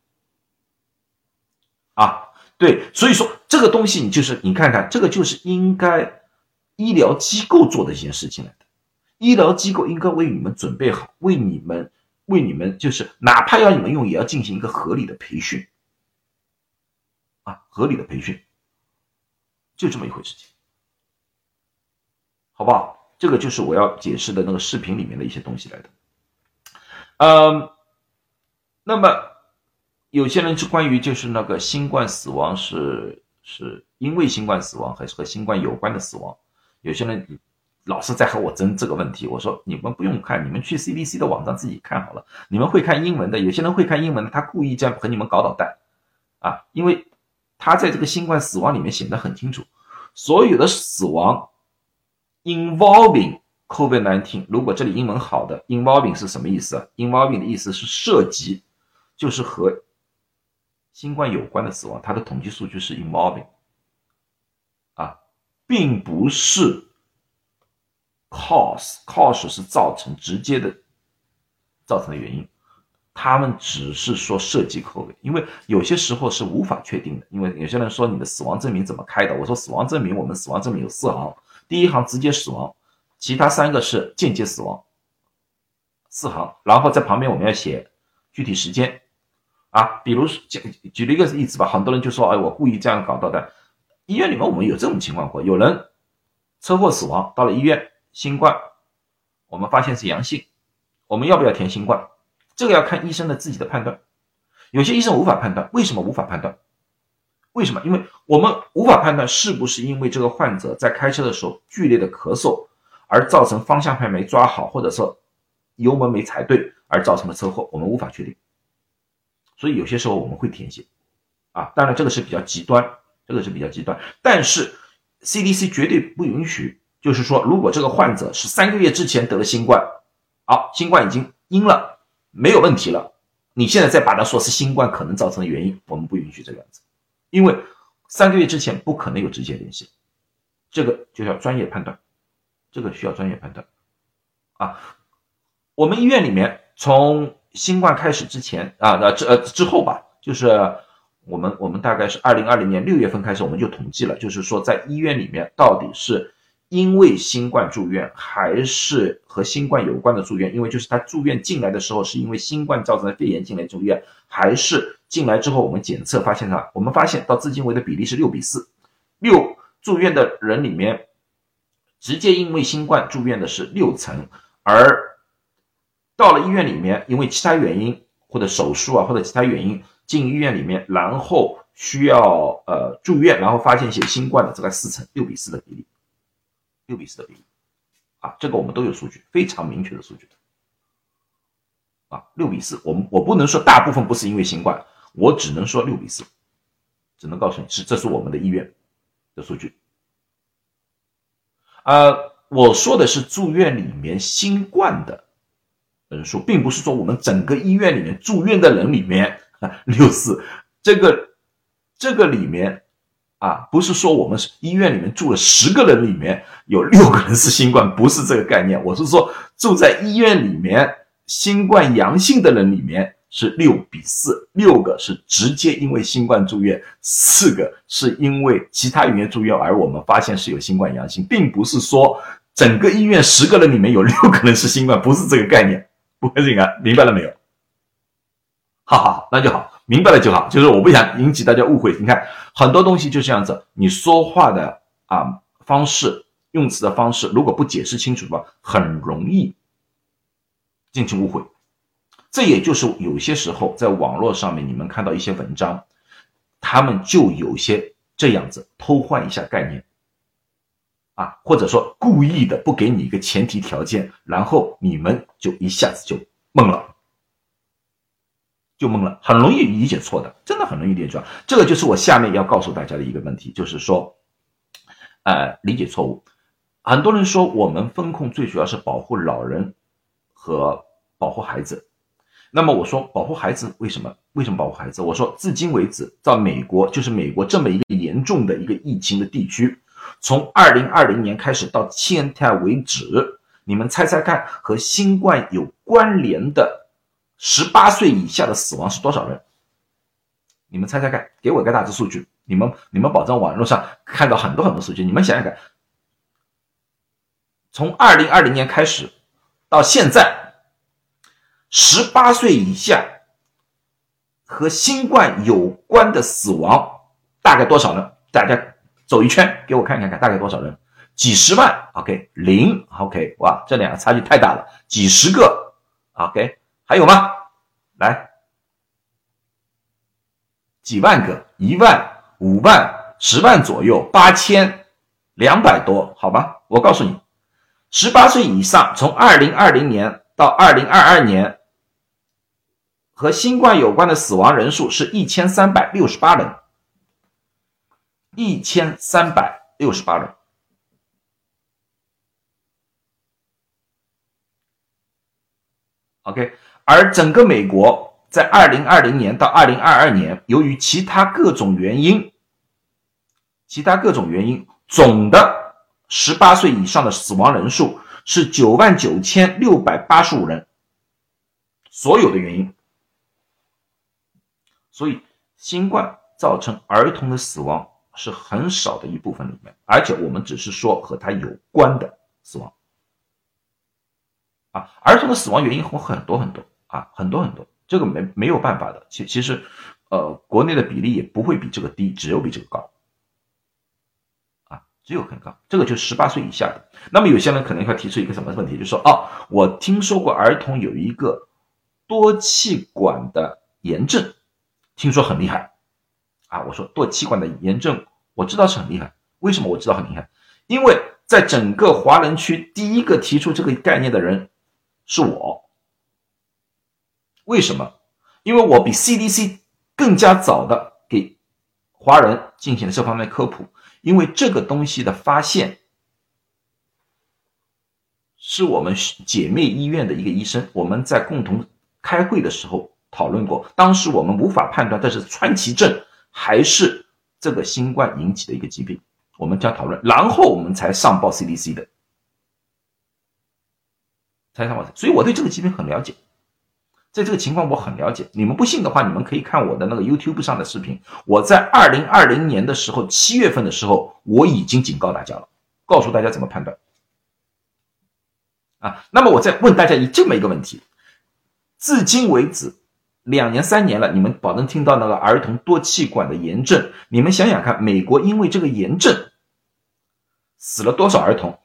啊，对，所以说这个东西你就是你看看，这个就是应该医疗机构做的一件事情来的。医疗机构应该为你们准备好，为你们为你们就是哪怕要你们用，也要进行一个合理的培训。啊合理的培训，就这么一回事情，好不好？这个就是我要解释的那个视频里面的一些东西来的。嗯，那么有些人是关于就是那个新冠死亡是是因为新冠死亡还是和新冠有关的死亡？有些人老是在和我争这个问题。我说你们不用看，你们去 CDC 的网站自己看好了。你们会看英文的，有些人会看英文的，他故意这样和你们搞捣蛋啊，因为他在这个新冠死亡里面写的很清楚，所有的死亡 involving COVID-19，如果这里英文好的 involving 是什么意思啊？involving 的意思是涉及，就是和新冠有关的死亡，它的统计数据是 involving 啊，并不是。Cause，cause 是造成直接的造成的原因，他们只是说涉及 COVID，因为有些时候是无法确定的，因为有些人说你的死亡证明怎么开的？我说死亡证明，我们死亡证明有四行，第一行直接死亡，其他三个是间接死亡，四行，然后在旁边我们要写具体时间啊，比如举举了一个例子吧，很多人就说，哎，我故意这样搞到的，医院里面我们有这种情况过，有人车祸死亡到了医院。新冠，我们发现是阳性，我们要不要填新冠？这个要看医生的自己的判断。有些医生无法判断，为什么无法判断？为什么？因为我们无法判断是不是因为这个患者在开车的时候剧烈的咳嗽而造成方向盘没抓好，或者说油门没踩对而造成的车祸，我们无法确定。所以有些时候我们会填写，啊，当然这个是比较极端，这个是比较极端，但是 CDC 绝对不允许。就是说，如果这个患者是三个月之前得了新冠，好，新冠已经阴了，没有问题了，你现在再把它说是新冠可能造成的原因，我们不允许这个样子，因为三个月之前不可能有直接联系，这个就叫专业判断，这个需要专业判断啊。我们医院里面从新冠开始之前啊，那之呃之后吧，就是我们我们大概是二零二零年六月份开始，我们就统计了，就是说在医院里面到底是。因为新冠住院还是和新冠有关的住院？因为就是他住院进来的时候是因为新冠造成的肺炎进来住院，还是进来之后我们检测发现他？我们发现到至今为止的比例是六比四，六住院的人里面，直接因为新冠住院的是六成，而到了医院里面，因为其他原因或者手术啊或者其他原因进医院里面，然后需要呃住院，然后发现一些新冠的这个四成六比四的比例。六比四的比例，啊，这个我们都有数据，非常明确的数据，啊，六比四，我们我不能说大部分不是因为新冠，我只能说六比四，只能告诉你是这是我们的医院的数据，呃，我说的是住院里面新冠的人数，并不是说我们整个医院里面住院的人里面 <laughs> 六四，这个这个里面。啊，不是说我们是医院里面住了十个人，里面有六个人是新冠，不是这个概念。我是说住在医院里面新冠阳性的人里面是六比四，六个是直接因为新冠住院，四个是因为其他原因住院，而我们发现是有新冠阳性，并不是说整个医院十个人里面有六个人是新冠，不是这个概念。不会这个，明白了没有？好好好，那就好。明白了就好，就是我不想引起大家误会。你看很多东西就这样子，你说话的啊方式、用词的方式，如果不解释清楚的话，很容易进行误会。这也就是有些时候在网络上面你们看到一些文章，他们就有些这样子偷换一下概念啊，或者说故意的不给你一个前提条件，然后你们就一下子就懵了。就懵了，很容易理解错的，真的很容易理解错。这个就是我下面要告诉大家的一个问题，就是说，呃，理解错误。很多人说我们风控最主要是保护老人和保护孩子。那么我说保护孩子为什么？为什么保护孩子？我说至今为止，在美国，就是美国这么一个严重的一个疫情的地区，从二零二零年开始到现在为止，你们猜猜看，和新冠有关联的？十八岁以下的死亡是多少人？你们猜猜看，给我一个大致数据。你们你们保证网络上看到很多很多数据。你们想想看，从二零二零年开始到现在，十八岁以下和新冠有关的死亡大概多少呢？大家走一圈，给我看看看，大概多少人？几十万？OK，零？OK，哇，这两个差距太大了，几十个？OK。还有吗？来，几万个，一万、五万、十万左右，八千、两百多，好吧？我告诉你，十八岁以上，从二零二零年到二零二二年，和新冠有关的死亡人数是一千三百六十八人，一千三百六十八人。OK，而整个美国在二零二零年到二零二二年，由于其他各种原因，其他各种原因，总的十八岁以上的死亡人数是九万九千六百八十五人。所有的原因，所以新冠造成儿童的死亡是很少的一部分里面，而且我们只是说和他有关的死亡。啊，儿童的死亡原因有很多很多啊，很多很多，这个没没有办法的。其其实，呃，国内的比例也不会比这个低，只有比这个高。啊，只有很高，这个就十八岁以下的。那么有些人可能会提出一个什么问题，就说，哦，我听说过儿童有一个多气管的炎症，听说很厉害。啊，我说多气管的炎症，我知道是很厉害。为什么我知道很厉害？因为在整个华人区第一个提出这个概念的人。是我，为什么？因为我比 CDC 更加早的给华人进行了这方面科普。因为这个东西的发现，是我们姐妹医院的一个医生，我们在共同开会的时候讨论过。当时我们无法判断这是川崎症还是这个新冠引起的一个疾病，我们将讨论，然后我们才上报 CDC 的。猜猜我，所以我对这个疾病很了解，在这个情况我很了解。你们不信的话，你们可以看我的那个 YouTube 上的视频。我在二零二零年的时候，七月份的时候，我已经警告大家了，告诉大家怎么判断。啊，那么我再问大家一这么一个问题：至今为止，两年三年了，你们保证听到那个儿童多气管的炎症？你们想想看，美国因为这个炎症死了多少儿童？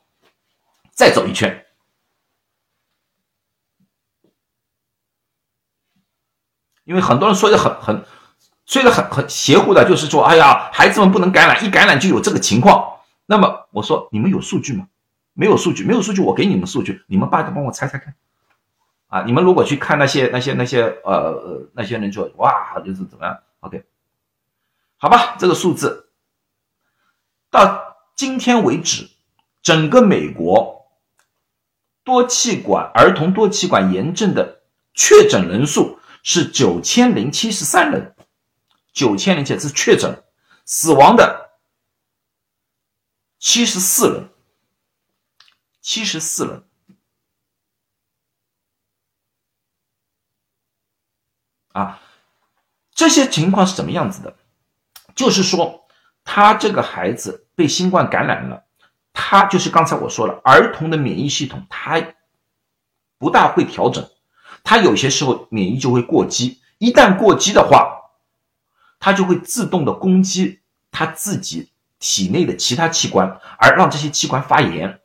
再走一圈。因为很多人说的很很，说的很很邪乎的，就是说，哎呀，孩子们不能感染，一感染就有这个情况。那么我说，你们有数据吗？没有数据，没有数据，我给你们数据，你们爸爸帮我猜猜看。啊，你们如果去看那些那些那些呃呃那些人就哇，就是怎么样？OK，好吧，这个数字到今天为止，整个美国多气管儿童多气管炎症的确诊人数。是九千零七十三人，九千零七是确诊，死亡的七十四人，七十四人啊，这些情况是怎么样子的？就是说，他这个孩子被新冠感染了，他就是刚才我说了，儿童的免疫系统他不大会调整。他有些时候免疫就会过激，一旦过激的话，他就会自动的攻击他自己体内的其他器官，而让这些器官发炎。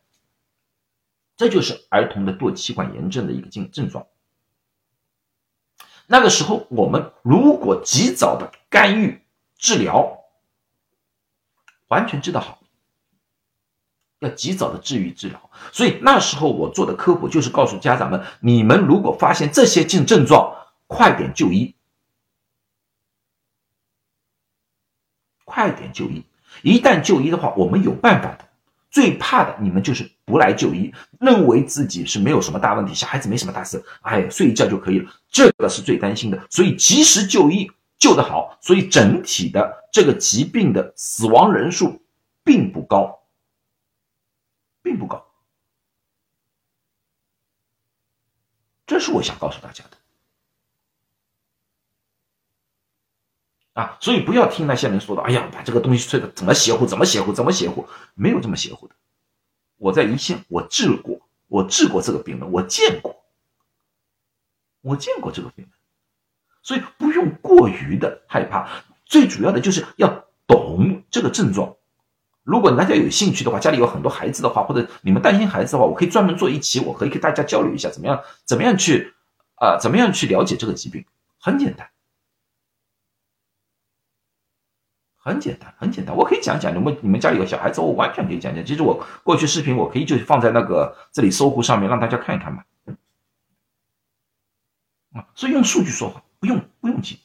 这就是儿童的多气管炎症的一个症症状。那个时候，我们如果及早的干预治疗，完全治得好。要及早的治愈治疗，所以那时候我做的科普就是告诉家长们：你们如果发现这些症症状，快点就医，快点就医。一旦就医的话，我们有办法的。最怕的你们就是不来就医，认为自己是没有什么大问题，小孩子没什么大事，哎，睡一觉就可以了，这个是最担心的。所以及时就医，救得好，所以整体的这个疾病的死亡人数并不高。并不高，这是我想告诉大家的啊！所以不要听那些人说的，哎呀，把这个东西吹的怎么邪乎，怎么邪乎，怎么邪乎？没有这么邪乎的。我在一线，我治过，我治过这个病人，我见过，我见过这个病人，所以不用过于的害怕。最主要的就是要懂这个症状。如果大家有兴趣的话，家里有很多孩子的话，或者你们担心孩子的话，我可以专门做一期，我可以跟大家交流一下，怎么样？怎么样去啊？怎么样去了解这个疾病？很简单，很。简单，很简单，我可以讲讲。你们你们家里有小孩子，我完全可以讲讲。其实我过去视频我可以就放在那个这里搜狐上面，让大家看一看嘛。啊，所以用数据说话，不用不用急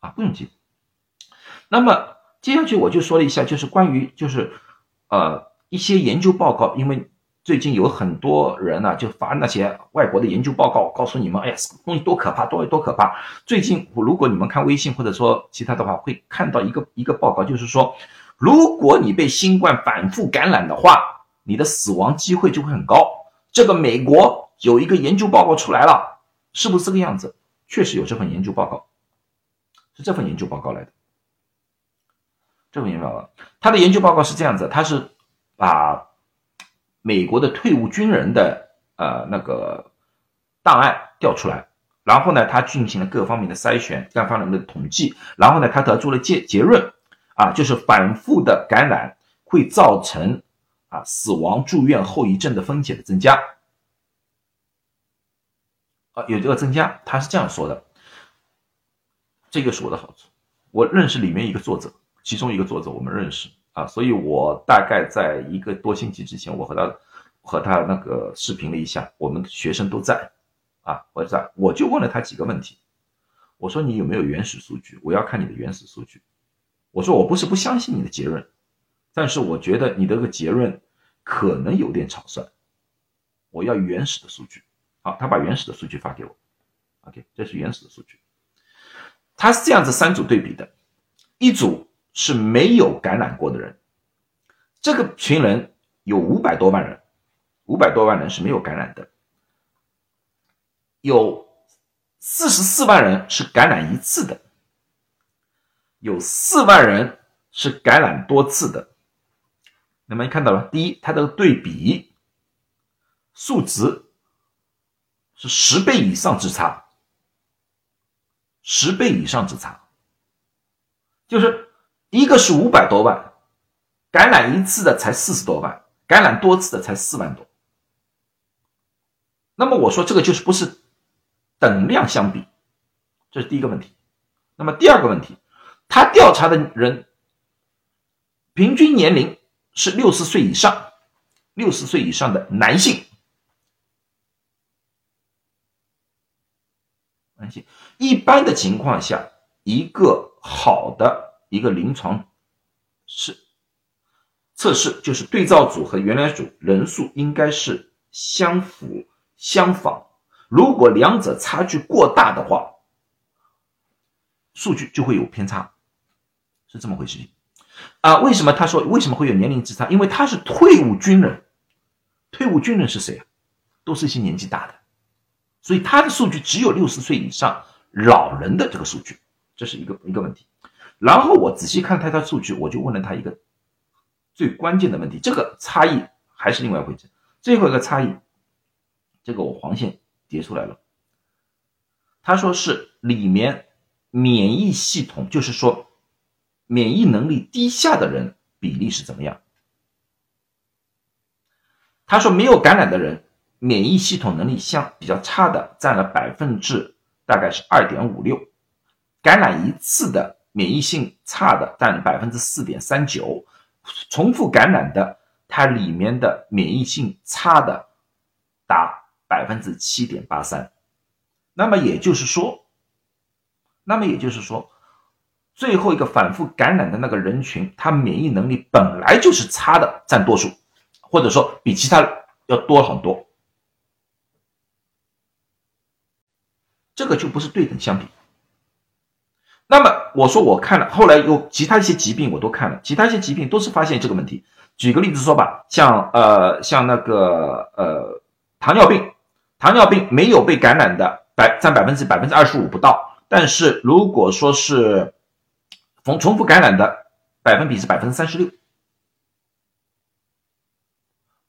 啊，不用急。那么接下去我就说了一下，就是关于就是呃一些研究报告，因为。最近有很多人呢，就发那些外国的研究报告，告诉你们，哎呀，东西多可怕，多多可怕。最近如果你们看微信或者说其他的话，会看到一个一个报告，就是说，如果你被新冠反复感染的话，你的死亡机会就会很高。这个美国有一个研究报告出来了，是不是这个样子？确实有这份研究报告，是这份研究报告来的。这份研究报告，他的研究报告是这样子，他是把。美国的退伍军人的呃那个档案调出来，然后呢，他进行了各方面的筛选，各方面的统计，然后呢，他得出了结结论，啊，就是反复的感染会造成啊死亡、住院后遗症的风险的增加，啊，有这个增加，他是这样说的，这个是我的好处，我认识里面一个作者，其中一个作者我们认识。啊，所以我大概在一个多星期之前，我和他和他那个视频了一下，我们学生都在，啊，我在，我就问了他几个问题，我说你有没有原始数据？我要看你的原始数据。我说我不是不相信你的结论，但是我觉得你的个结论可能有点草率，我要原始的数据。好，他把原始的数据发给我，OK，这是原始的数据。他是这样子三组对比的，一组。是没有感染过的人，这个群人有五百多万人，五百多万人是没有感染的，有四十四万人是感染一次的，有四万人是感染多次的。那么你看到了，第一，它的对比数值是十倍以上之差，十倍以上之差，就是。一个是五百多万，感染一次的才四十多万，感染多次的才四万多。那么我说这个就是不是等量相比，这是第一个问题。那么第二个问题，他调查的人平均年龄是六十岁以上，六十岁以上的男性，男性一般的情况下，一个好的。一个临床是测试，就是对照组和原来组人数应该是相符相仿。如果两者差距过大的话，数据就会有偏差，是这么回事。啊，为什么他说为什么会有年龄之差？因为他是退伍军人，退伍军人是谁啊？都是一些年纪大的，所以他的数据只有六十岁以上老人的这个数据，这是一个一个问题。然后我仔细看他的数据，我就问了他一个最关键的问题，这个差异还是另外一回事。最后一个差异，这个我黄线叠出来了。他说是里面免疫系统，就是说免疫能力低下的人比例是怎么样？他说没有感染的人，免疫系统能力相比较差的占了百分之大概是二点五六，感染一次的。免疫性差的占百分之四点三九，重复感染的它里面的免疫性差的达百分之七点八三，那么也就是说，那么也就是说，最后一个反复感染的那个人群，他免疫能力本来就是差的占多数，或者说比其他要多很多，这个就不是对等相比。那么我说我看了，后来有其他一些疾病我都看了，其他一些疾病都是发现这个问题。举个例子说吧，像呃像那个呃糖尿病，糖尿病没有被感染的百占百分之百分之二十五不到，但是如果说是重重复感染的百分比是百分之三十六，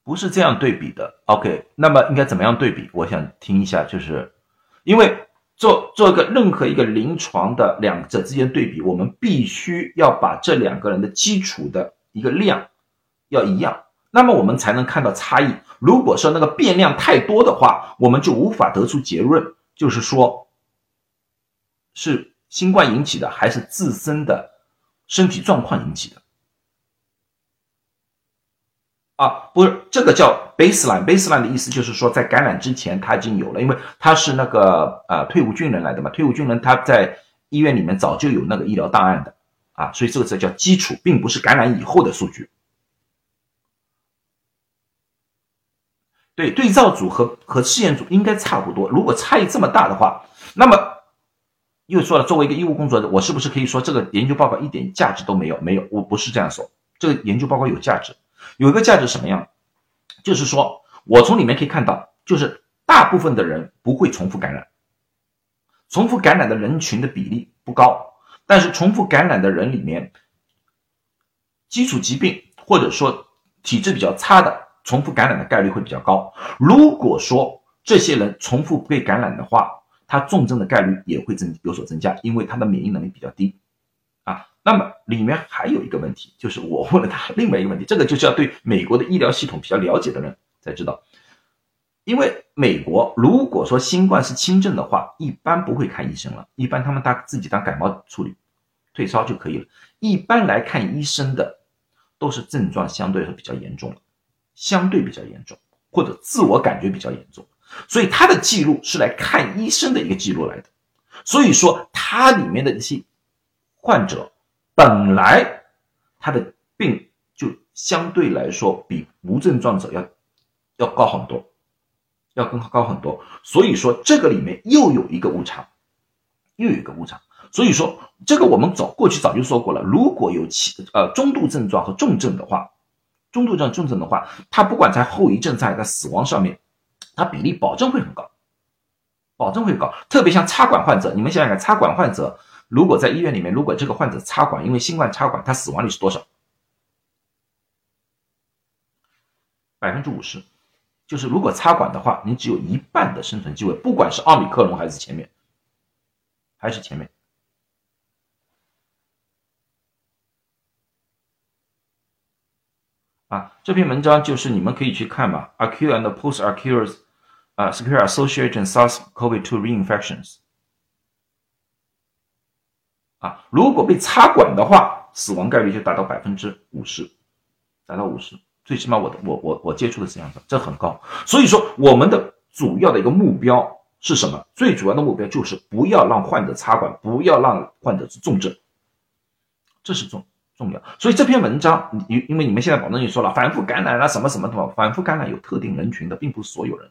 不是这样对比的。OK，那么应该怎么样对比？我想听一下，就是因为。做做一个任何一个临床的两者之间对比，我们必须要把这两个人的基础的一个量要一样，那么我们才能看到差异。如果说那个变量太多的话，我们就无法得出结论，就是说，是新冠引起的还是自身的身体状况引起的。啊，不是这个叫 baseline，baseline 的意思就是说，在感染之前他已经有了，因为他是那个呃退伍军人来的嘛，退伍军人他在医院里面早就有那个医疗档案的啊，所以这个词叫基础，并不是感染以后的数据。对，对照组和和试验组应该差不多，如果差异这么大的话，那么又说了，作为一个医务工作者，我是不是可以说这个研究报告一点价值都没有？没有，我不是这样说，这个研究报告有价值。有一个价值什么样？就是说我从里面可以看到，就是大部分的人不会重复感染，重复感染的人群的比例不高，但是重复感染的人里面，基础疾病或者说体质比较差的，重复感染的概率会比较高。如果说这些人重复被感染的话，他重症的概率也会增有所增加，因为他的免疫能力比较低。啊那么里面还有一个问题，就是我问了他另外一个问题，这个就是要对美国的医疗系统比较了解的人才知道，因为美国如果说新冠是轻症的话，一般不会看医生了，一般他们当自己当感冒处理，退烧就可以了。一般来看医生的都是症状相对来说比较严重相对比较严重，或者自我感觉比较严重，所以他的记录是来看医生的一个记录来的，所以说他里面的一些患者。本来他的病就相对来说比无症状者要要高很多，要更高很多。所以说这个里面又有一个误差，又有一个误差。所以说这个我们早过去早就说过了。如果有轻呃中度症状和重症的话，中度症重症的话，它不管在后遗症在在死亡上面，它比例保证会很高，保证会高。特别像插管患者，你们想想看，插管患者。如果在医院里面，如果这个患者插管，因为新冠插管，他死亡率是多少？百分之五十，就是如果插管的话，你只有一半的生存机会，不管是奥密克戎还是前面，还是前面。啊，这篇文章就是你们可以去看嘛，acute and post-acute 啊，secure associated SARS-CoV-2 reinfections。啊，如果被插管的话，死亡概率就达到百分之五十，达到五十，最起码我的我我我接触的这样的，这很高。所以说，我们的主要的一个目标是什么？最主要的目标就是不要让患者插管，不要让患者是重症，这是重重要。所以这篇文章，因因为你们现在保证也说了，反复感染啊什么什么的，反复感染有特定人群的，并不是所有人。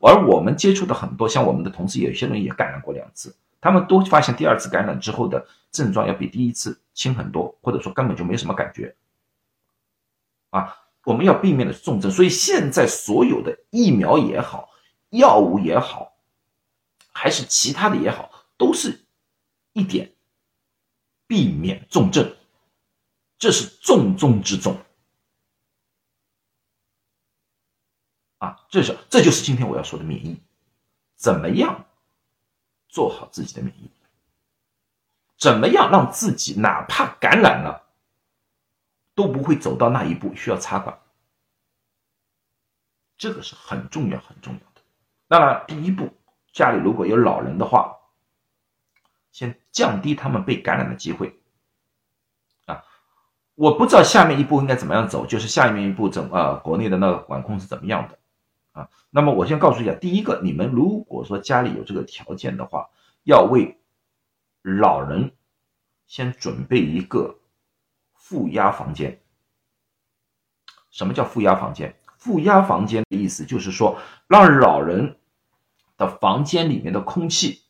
而我们接触的很多，像我们的同事，有些人也感染过两次。他们都发现第二次感染之后的症状要比第一次轻很多，或者说根本就没什么感觉。啊，我们要避免的是重症，所以现在所有的疫苗也好，药物也好，还是其他的也好，都是一点避免重症，这是重中之重。啊，这是这就是今天我要说的免疫，怎么样？做好自己的免疫，怎么样让自己哪怕感染了，都不会走到那一步需要插管？这个是很重要很重要的。当然，第一步，家里如果有老人的话，先降低他们被感染的机会。啊，我不知道下面一步应该怎么样走，就是下面一步怎啊，国内的那个管控是怎么样的？啊，那么我先告诉一下，第一个，你们如果说家里有这个条件的话，要为老人先准备一个负压房间。什么叫负压房间？负压房间的意思就是说，让老人的房间里面的空气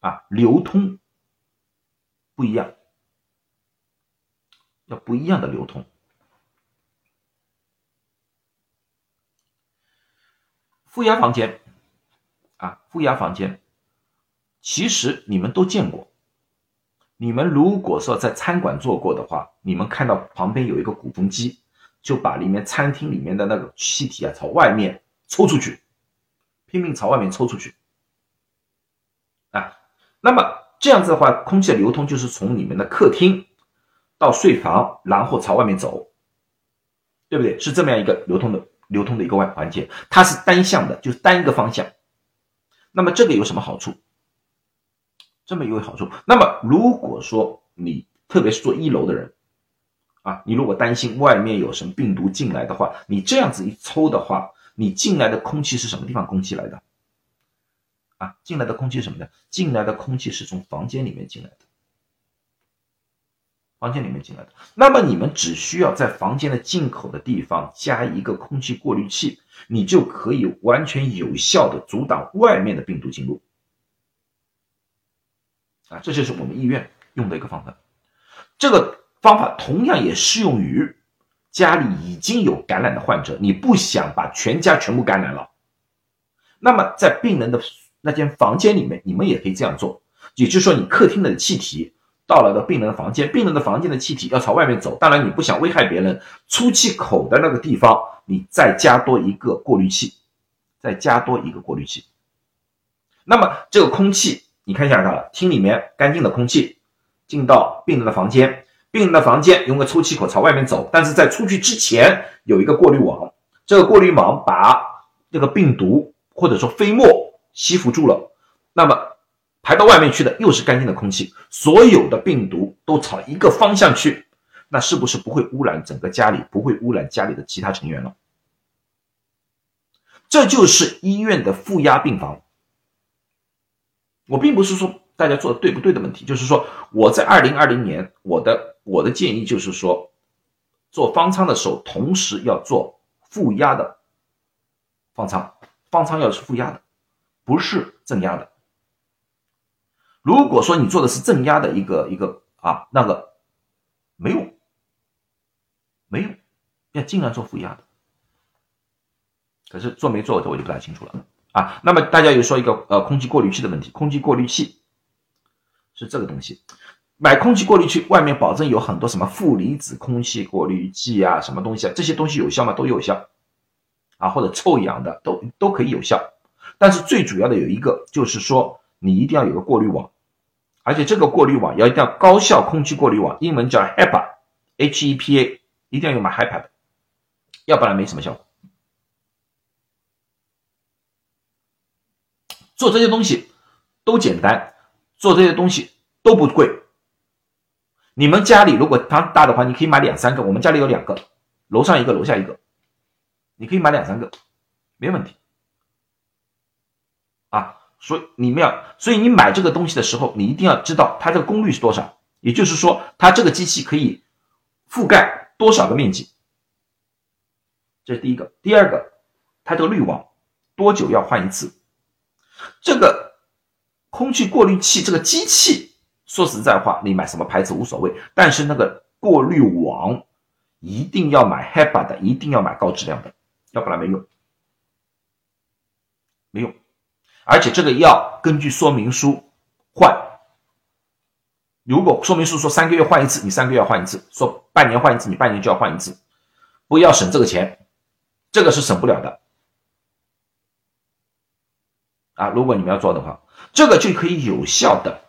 啊流通不一样，要不一样的流通。负压房间，啊，负压房间，其实你们都见过。你们如果说在餐馆做过的话，你们看到旁边有一个鼓风机，就把里面餐厅里面的那个气体啊朝外面抽出去，拼命朝外面抽出去，啊，那么这样子的话，空气的流通就是从你们的客厅到睡房，然后朝外面走，对不对？是这么样一个流通的。流通的一个外环节，它是单向的，就是单一个方向。那么这个有什么好处？这么一个好处。那么如果说你特别是做一楼的人，啊，你如果担心外面有什么病毒进来的话，你这样子一抽的话，你进来的空气是什么地方空气来的？啊，进来的空气是什么的？进来的空气是从房间里面进来的，房间里面进来的。那么你们只需要在房间的进口的地方加一个空气过滤器，你就可以完全有效的阻挡外面的病毒进入。啊，这就是我们医院用的一个方法。这个方法同样也适用于家里已经有感染的患者，你不想把全家全部感染了，那么在病人的那间房间里面，你们也可以这样做。也就是说，你客厅的气体到了的病人的房间，病人的房间的气体要朝外面走，当然你不想危害别人，出气口的那个地方，你再加多一个过滤器，再加多一个过滤器，那么这个空气。你看一下它，厅里面干净的空气进到病人的房间，病人的房间用个出气口朝外面走，但是在出去之前有一个过滤网，这个过滤网把这个病毒或者说飞沫吸附住了，那么排到外面去的又是干净的空气，所有的病毒都朝一个方向去，那是不是不会污染整个家里，不会污染家里的其他成员了？这就是医院的负压病房。我并不是说大家做的对不对的问题，就是说我在二零二零年，我的我的建议就是说，做方舱的时候，同时要做负压的方舱，方舱要是负压的，不是正压的。如果说你做的是正压的一个一个啊，那个没用，没用，要尽量做负压的。可是做没做，这我就不大清楚了。啊，那么大家有说一个呃空气过滤器的问题，空气过滤器是这个东西，买空气过滤器外面保证有很多什么负离子空气过滤剂啊，什么东西啊，这些东西有效吗？都有效，啊或者臭氧的都都可以有效，但是最主要的有一个就是说你一定要有个过滤网，而且这个过滤网要一定要高效空气过滤网，英文叫 HEPA，H E P A，一定要用买 HEPA 的，要不然没什么效果。做这些东西都简单，做这些东西都不贵。你们家里如果它大的话，你可以买两三个。我们家里有两个，楼上一个，楼下一个，你可以买两三个，没问题。啊，所以你们要，所以你买这个东西的时候，你一定要知道它这个功率是多少，也就是说，它这个机器可以覆盖多少个面积。这是第一个，第二个，它这个滤网多久要换一次？这个空气过滤器，这个机器，说实在话，你买什么牌子无所谓，但是那个过滤网一定要买 HEPA 的，一定要买高质量的，要不然没用，没用。而且这个要根据说明书换。如果说明书说三个月换一次，你三个月要换一次；说半年换一次，你半年就要换一次。不要省这个钱，这个是省不了的。啊，如果你们要做的话，这个就可以有效的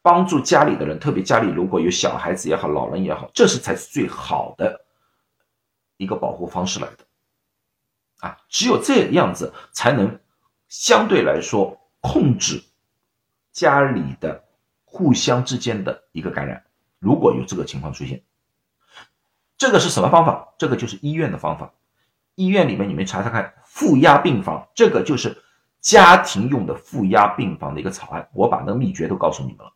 帮助家里的人，特别家里如果有小孩子也好，老人也好，这是才是最好的一个保护方式来的。啊，只有这样子才能相对来说控制家里的互相之间的一个感染。如果有这个情况出现，这个是什么方法？这个就是医院的方法。医院里面你们查查看，负压病房，这个就是。家庭用的负压病房的一个草案，我把那个秘诀都告诉你们了。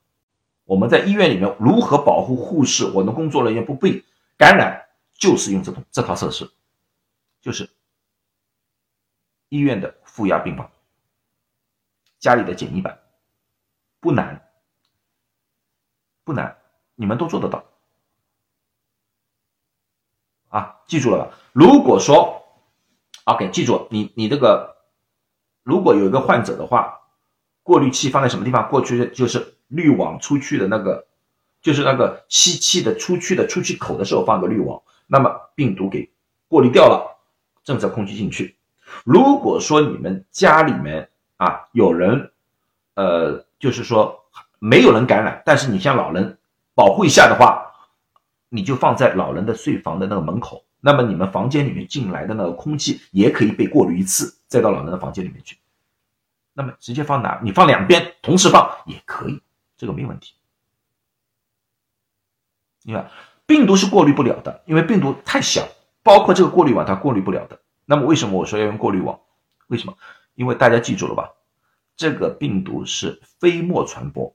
我们在医院里面如何保护护士，我们工作人员不被感染，就是用这种这套设施，就是医院的负压病房，家里的简易版，不难，不难，你们都做得到。啊，记住了吧？如果说，OK，记住你你这个。如果有一个患者的话，过滤器放在什么地方？过去就是滤网出去的那个，就是那个吸气的出去的出气口的时候放个滤网，那么病毒给过滤掉了，正在空气进去。如果说你们家里面啊有人，呃，就是说没有人感染，但是你像老人保护一下的话，你就放在老人的睡房的那个门口。那么你们房间里面进来的那个空气也可以被过滤一次，再到老人的房间里面去。那么直接放哪？你放两边同时放也可以，这个没问题。你看，病毒是过滤不了的，因为病毒太小，包括这个过滤网它过滤不了的。那么为什么我说要用过滤网？为什么？因为大家记住了吧？这个病毒是飞沫传播，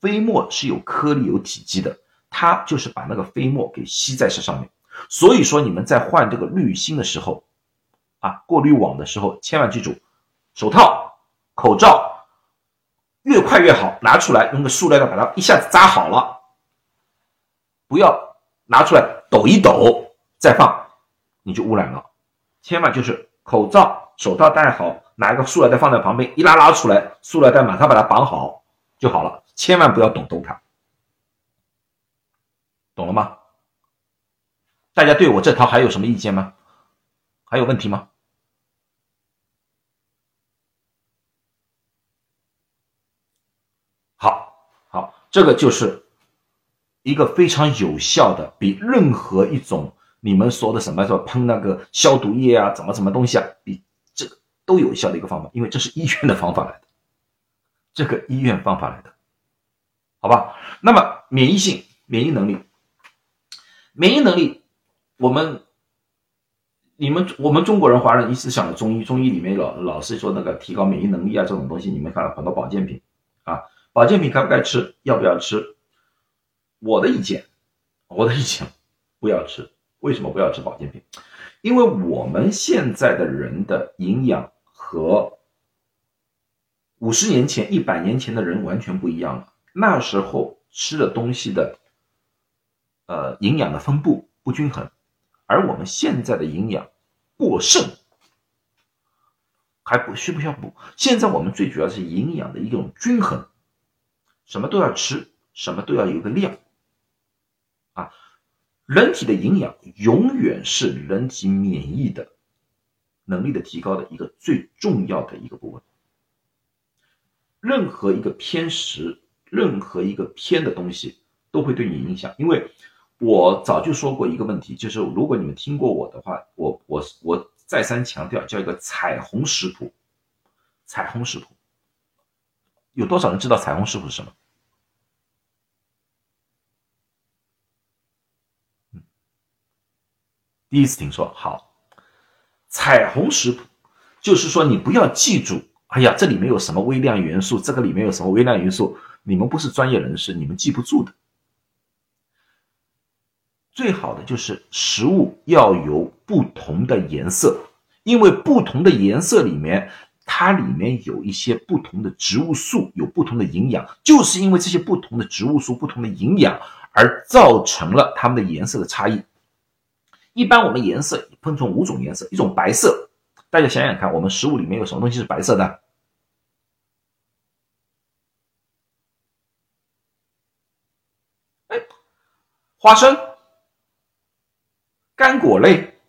飞沫是有颗粒有体积的，它就是把那个飞沫给吸在这上面。所以说你们在换这个滤芯的时候，啊，过滤网的时候，千万记住，手套、口罩越快越好，拿出来用个塑料袋把它一下子扎好了，不要拿出来抖一抖再放，你就污染了。千万就是口罩、手套戴好。拿一个塑料袋放在旁边，一拉拉出来，塑料袋马上把它绑好就好了，千万不要抖动它，懂了吗？大家对我这套还有什么意见吗？还有问题吗？好，好，这个就是一个非常有效的，比任何一种你们说的什么说喷那个消毒液啊，怎么怎么东西啊，比。都有效的一个方法，因为这是医院的方法来的，这个医院方法来的，好吧？那么免疫性、免疫能力、免疫能力，我们、你们、我们中国人、华人一直想的中医，中医里面老老是说那个提高免疫能力啊，这种东西，你们看了很多保健品啊，保健品该不该吃，要不要吃？我的意见，我的意见，不要吃。为什么不要吃保健品？因为我们现在的人的营养。和五十年前、一百年前的人完全不一样了。那时候吃的东西的，呃，营养的分布不均衡，而我们现在的营养过剩，还不需不需要补？现在我们最主要是营养的一种均衡，什么都要吃，什么都要有个量，啊，人体的营养永远是人体免疫的。能力的提高的一个最重要的一个部分，任何一个偏食，任何一个偏的东西都会对你影响。因为我早就说过一个问题，就是如果你们听过我的话，我我我再三强调，叫一个彩虹食谱。彩虹食谱，有多少人知道彩虹食谱是什么？第一次听说，好。彩虹食谱，就是说你不要记住，哎呀，这里面有什么微量元素，这个里面有什么微量元素，你们不是专业人士，你们记不住的。最好的就是食物要有不同的颜色，因为不同的颜色里面，它里面有一些不同的植物素，有不同的营养，就是因为这些不同的植物素、不同的营养，而造成了它们的颜色的差异。一般我们颜色分成五种颜色，一种白色，大家想想看，我们食物里面有什么东西是白色的？哎，花生、干果类、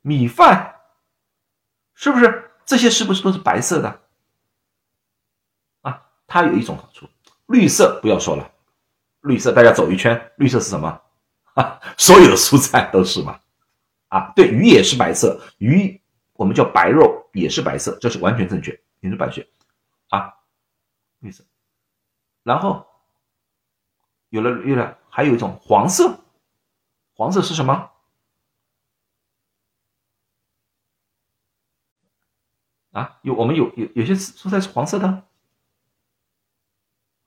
米饭，是不是？这些是不是都是白色的？啊，它有一种好处，绿色不要说了，绿色大家走一圈，绿色是什么？啊，<laughs> 所有的蔬菜都是嘛。啊，对，鱼也是白色，鱼我们叫白肉，也是白色，这是完全正确，也是白血啊，绿色。然后有了有了，还有一种黄色，黄色是什么？啊，有我们有有有些蔬菜是黄色的，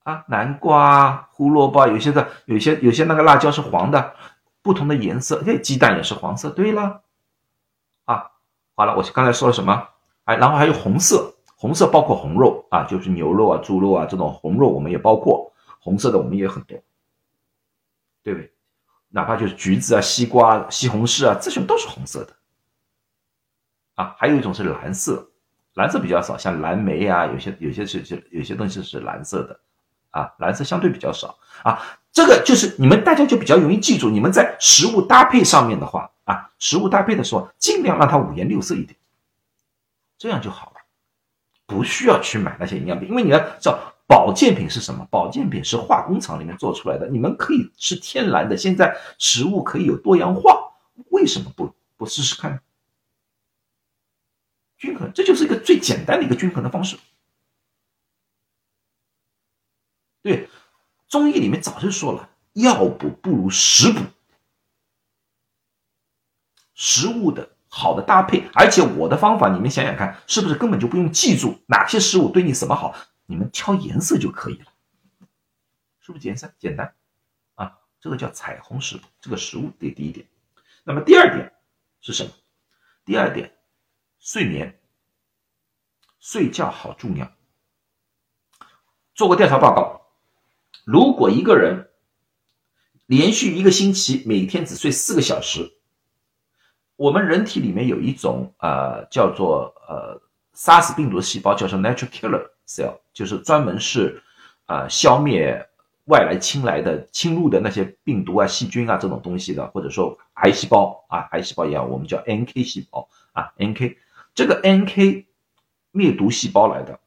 啊，南瓜、胡萝卜，有些的有些有些那个辣椒是黄的。不同的颜色，哎，鸡蛋也是黄色。对了，啊，好了，我刚才说了什么？哎，然后还有红色，红色包括红肉啊，就是牛肉啊、猪肉啊这种红肉，我们也包括红色的，我们也很多，对不对？哪怕就是橘子啊、西瓜、西红柿啊，这些都是红色的。啊，还有一种是蓝色，蓝色比较少，像蓝莓啊，有些有些是是有些东西是蓝色的，啊，蓝色相对比较少啊。这个就是你们大家就比较容易记住，你们在食物搭配上面的话啊，食物搭配的时候尽量让它五颜六色一点，这样就好了，不需要去买那些营养品，因为你要知道保健品是什么？保健品是化工厂里面做出来的，你们可以吃天然的。现在食物可以有多样化，为什么不不试试看？均衡，这就是一个最简单的一个均衡的方式，对。中医里面早就说了，药补不如食补，食物的好的搭配，而且我的方法你们想想看，是不是根本就不用记住哪些食物对你什么好，你们挑颜色就可以了，是不是简单简单啊？这个叫彩虹食谱，这个食物这第一点。那么第二点是什么？第二点，睡眠，睡觉好重要。做过调查报告，如果一个人连续一个星期每天只睡四个小时，我们人体里面有一种呃叫做呃杀死病毒的细胞，叫做 natural killer cell，就是专门是啊消灭外来侵来的侵入的那些病毒啊、细菌啊这种东西的，或者说癌细胞啊，癌细胞一样，我们叫 NK 细胞啊，NK 这个 NK 灭毒细胞来的。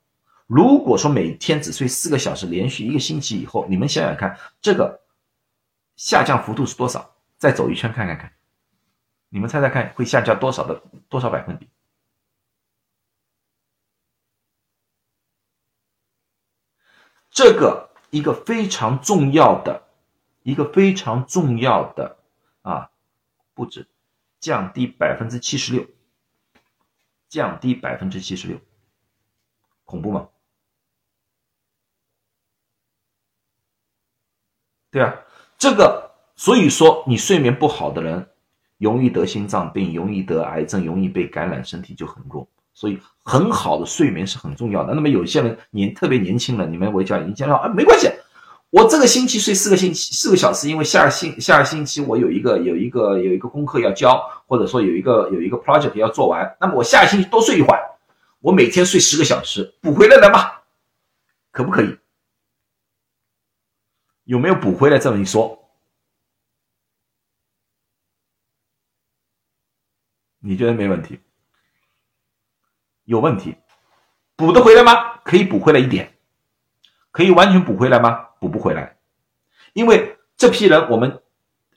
如果说每天只睡四个小时，连续一个星期以后，你们想想看，这个下降幅度是多少？再走一圈看看看，你们猜猜看会下降多少的多少百分比？这个一个非常重要的，一个非常重要的啊，不止降低百分之七十六，降低百分之七十六，恐怖吗？对啊，这个所以说你睡眠不好的人，容易得心脏病，容易得癌症，容易被感染，身体就很弱。所以很好的睡眠是很重要的。那么有些人年特别年轻了，你们我讲你讲到啊，没关系，我这个星期睡四个星期四个小时，因为下个星下个星期我有一个有一个有一个功课要交，或者说有一个有一个 project 要做完，那么我下个星期多睡一会儿，我每天睡十个小时补回来了吗？可不可以？有没有补回来这么一说？你觉得没问题？有问题？补得回来吗？可以补回来一点，可以完全补回来吗？补不回来，因为这批人，我们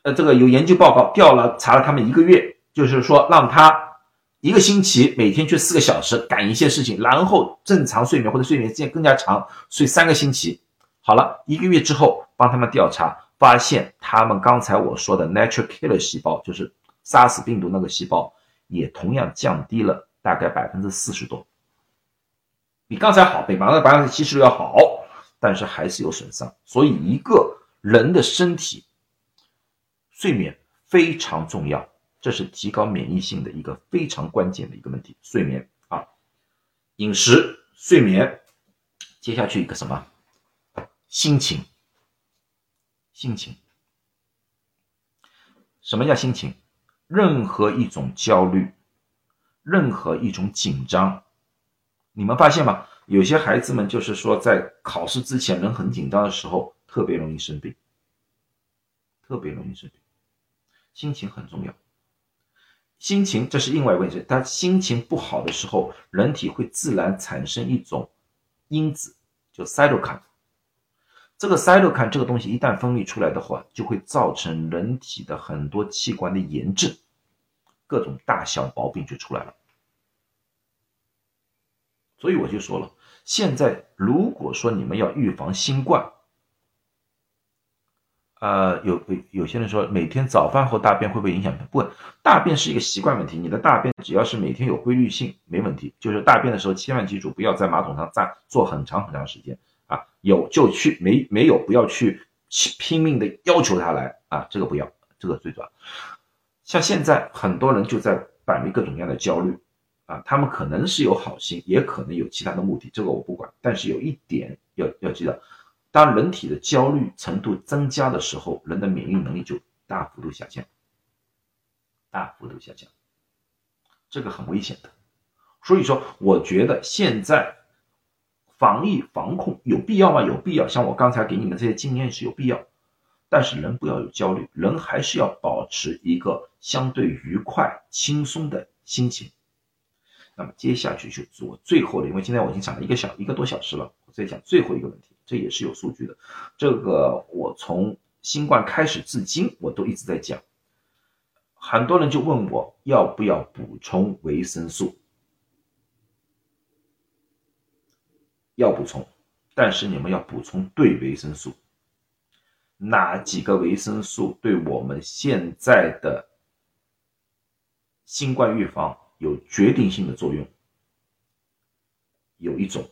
呃，这个有研究报告调了查了他们一个月，就是说让他一个星期每天去四个小时赶一些事情，然后正常睡眠或者睡眠时间更加长，睡三个星期。好了，一个月之后帮他们调查，发现他们刚才我说的 natural killer 细胞，就是杀死病毒那个细胞，也同样降低了大概百分之四十多，比刚才好，比百分之百分之七十六要好，但是还是有损伤。所以一个人的身体睡眠非常重要，这是提高免疫性的一个非常关键的一个问题。睡眠啊，饮食、睡眠，接下去一个什么？心情，心情，什么叫心情？任何一种焦虑，任何一种紧张，你们发现吗？有些孩子们就是说，在考试之前人很紧张的时候，特别容易生病，特别容易生病。心情很重要，心情这是另外一个问题。但心情不好的时候，人体会自然产生一种因子，就 cytokine。这个塞洛看这个东西一旦分泌出来的话，就会造成人体的很多器官的炎症，各种大小毛病就出来了。所以我就说了，现在如果说你们要预防新冠，呃，有有有些人说每天早饭后大便会不会影响？不，大便是一个习惯问题，你的大便只要是每天有规律性，没问题。就是大便的时候，千万记住不要在马桶上站坐很长很长时间。有就去，没没有不要去拼命的要求他来啊，这个不要，这个最主要。像现在很多人就在摆明各种各样的焦虑啊，他们可能是有好心，也可能有其他的目的，这个我不管。但是有一点要要记得，当人体的焦虑程度增加的时候，人的免疫能力就大幅度下降，大幅度下降，这个很危险的。所以说，我觉得现在。防疫防控有必要吗？有必要。像我刚才给你们这些经验是有必要，但是人不要有焦虑，人还是要保持一个相对愉快、轻松的心情。那么接下去就做最后的，因为今天我已经讲了一个小一个多小时了，我再讲最后一个问题，这也是有数据的。这个我从新冠开始至今，我都一直在讲。很多人就问我要不要补充维生素。要补充，但是你们要补充对维生素。哪几个维生素对我们现在的新冠预防有决定性的作用？有一种